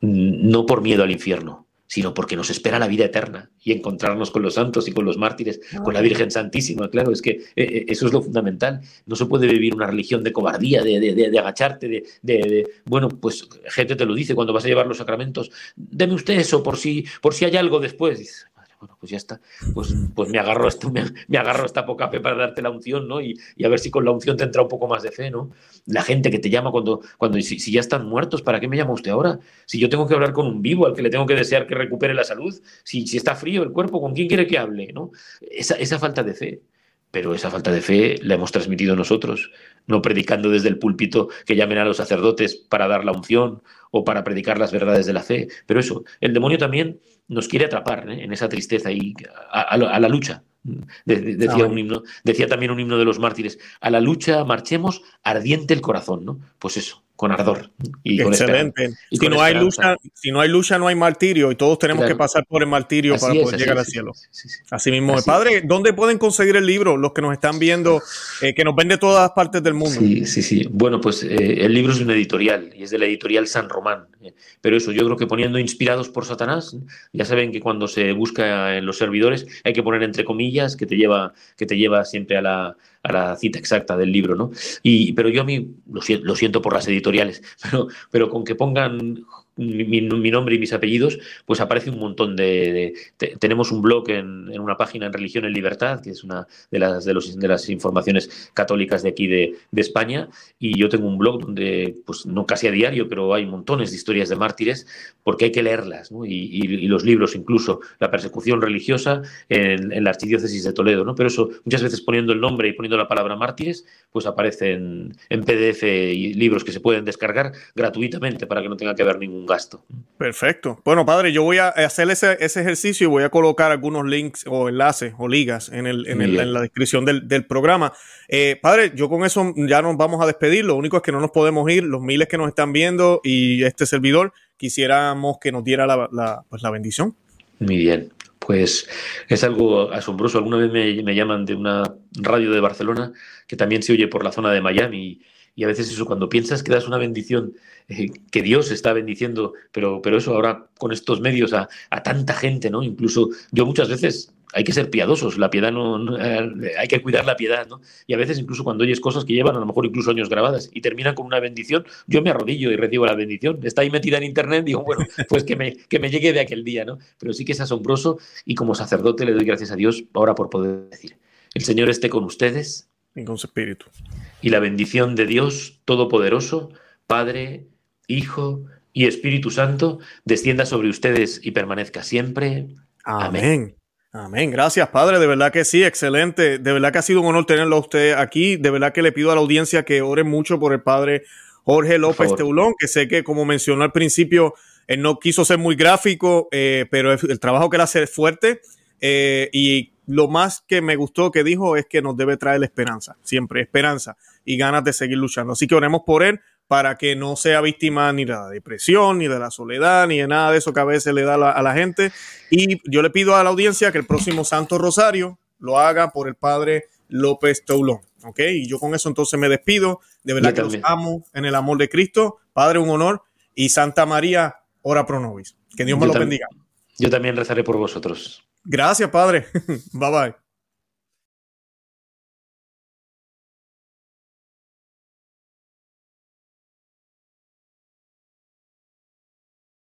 no por miedo al infierno, sino porque nos espera la vida eterna y encontrarnos con los santos y con los mártires, con la Virgen Santísima. Claro, es que eh, eh, eso es lo fundamental. No se puede vivir una religión de cobardía, de, de, de agacharte, de, de, Bueno, pues gente te lo dice cuando vas a llevar los sacramentos. Deme usted eso por si, por si hay algo después bueno, pues ya está, pues, pues me, agarro esto, me, agarro esta poca fe para darte la unción, ¿no? Y, a ver si con la unción te entra un poco más de fe, ¿no? La gente que te llama cuando, cuando si, ya están muertos, ¿para qué me llama usted ahora? Si yo tengo que hablar con un vivo al que le tengo que desear que recupere la salud, si, si está frío el cuerpo, ¿con quién quiere que hable, ¿no? Esa, esa falta de fe. Pero esa falta de fe la hemos transmitido nosotros, no predicando desde el púlpito que llamen a los sacerdotes para dar la unción o para predicar las verdades de la fe. Pero eso, el demonio también nos quiere atrapar ¿eh? en esa tristeza y a, la lucha. decía, un himno, decía también un himno de los mártires, a la lucha marchemos ardiente el corazón, ¿no? Pues eso, con ardor. Y Excelente. si, no hay lucha, si no hay lucha, no hay martirio y todos tenemos que pasar por el martirio para poder llegar al cielo. así mismo. Padre, ¿dónde pueden conseguir el libro los que nos están viendo, eh, que nos ven de todas partes del mundo? Sí, sí, sí. Bueno, pues eh, el libro es una editorial y es de la editorial San Román. Eh, pero eso, yo creo que poniendo inspirados por Satanás, ya saben que cuando se busca en los servidores hay que poner entre comillas que te lleva, que te lleva siempre a la a la cita exacta del libro, ¿no? Y, pero yo a mí lo siento, lo siento por las editoriales, pero, pero con que pongan mi, nombre y mis apellidos, pues aparece un montón de... tenemos un blog en, una página en Religión en Libertad, que es una de las, de, los, de las informaciones católicas de aquí de, España, y yo tengo un blog donde, pues no casi a diario, pero hay montones de historias de mártires, porque hay que leerlas, ¿no? y, los libros incluso, la persecución religiosa en, la archidiócesis de Toledo, ¿no? Pero eso, muchas veces poniendo el nombre y poniendo la palabra mártires, pues aparecen en PDF y libros que se pueden descargar gratuitamente para que no tenga que haber ningún gasto. Perfecto. Bueno, padre, yo voy a hacer ese, ejercicio y voy a colocar algunos links o enlaces o ligas en, el, en, la descripción del, programa. Eh, padre, yo con eso ya nos vamos a despedir. Lo único es que no nos podemos ir. Los miles que nos están viendo y este servidor quisiéramos que nos diera la, pues, la bendición. Muy bien. Pues es algo asombroso. Alguna vez me, me, llaman de una radio de Barcelona que también se oye por la zona de Miami y a veces eso, cuando piensas que das una bendición, eh, que Dios está bendiciendo, pero, pero eso ahora con estos medios a, tanta gente, ¿no? Incluso yo muchas veces hay que ser piadosos, la piedad no, eh, hay que cuidar la piedad, ¿no? Y a veces incluso cuando oyes cosas que llevan a lo mejor incluso años grabadas y terminan con una bendición, yo me arrodillo y recibo la bendición. Está ahí metida en internet, digo, bueno, pues que me, que me llegue de aquel día, ¿no? Pero sí que es asombroso y como sacerdote le doy gracias a Dios ahora por poder decir, el Señor esté con ustedes y con su espíritu. Y la bendición de Dios Todopoderoso, Padre, Hijo y Espíritu Santo, descienda sobre ustedes y permanezca siempre. Amén. Amén. Gracias, Padre. De verdad que sí, excelente. De verdad que ha sido un honor tenerlo a usted aquí. De verdad que le pido a la audiencia que ore mucho por el Padre Jorge López Teulón, que sé que, como mencionó al principio, él no quiso ser muy gráfico, eh, pero el, trabajo que él hace es fuerte. Eh, y lo más que me gustó que dijo es que nos debe traer esperanza, siempre esperanza y ganas de seguir luchando. Así que oremos por él para que no sea víctima ni de la depresión, ni de la soledad, ni de nada de eso que a veces le da a la gente. Y yo le pido a la audiencia que el próximo Santo Rosario lo haga por el Padre López Toulon. ¿Ok? Y yo con eso entonces me despido. De verdad que los amo en el amor de Cristo. Padre, un honor. Y Santa María, ora pro nobis. Que Dios me lo bendiga. Yo también rezaré por vosotros. Gracias, Padre. bye bye.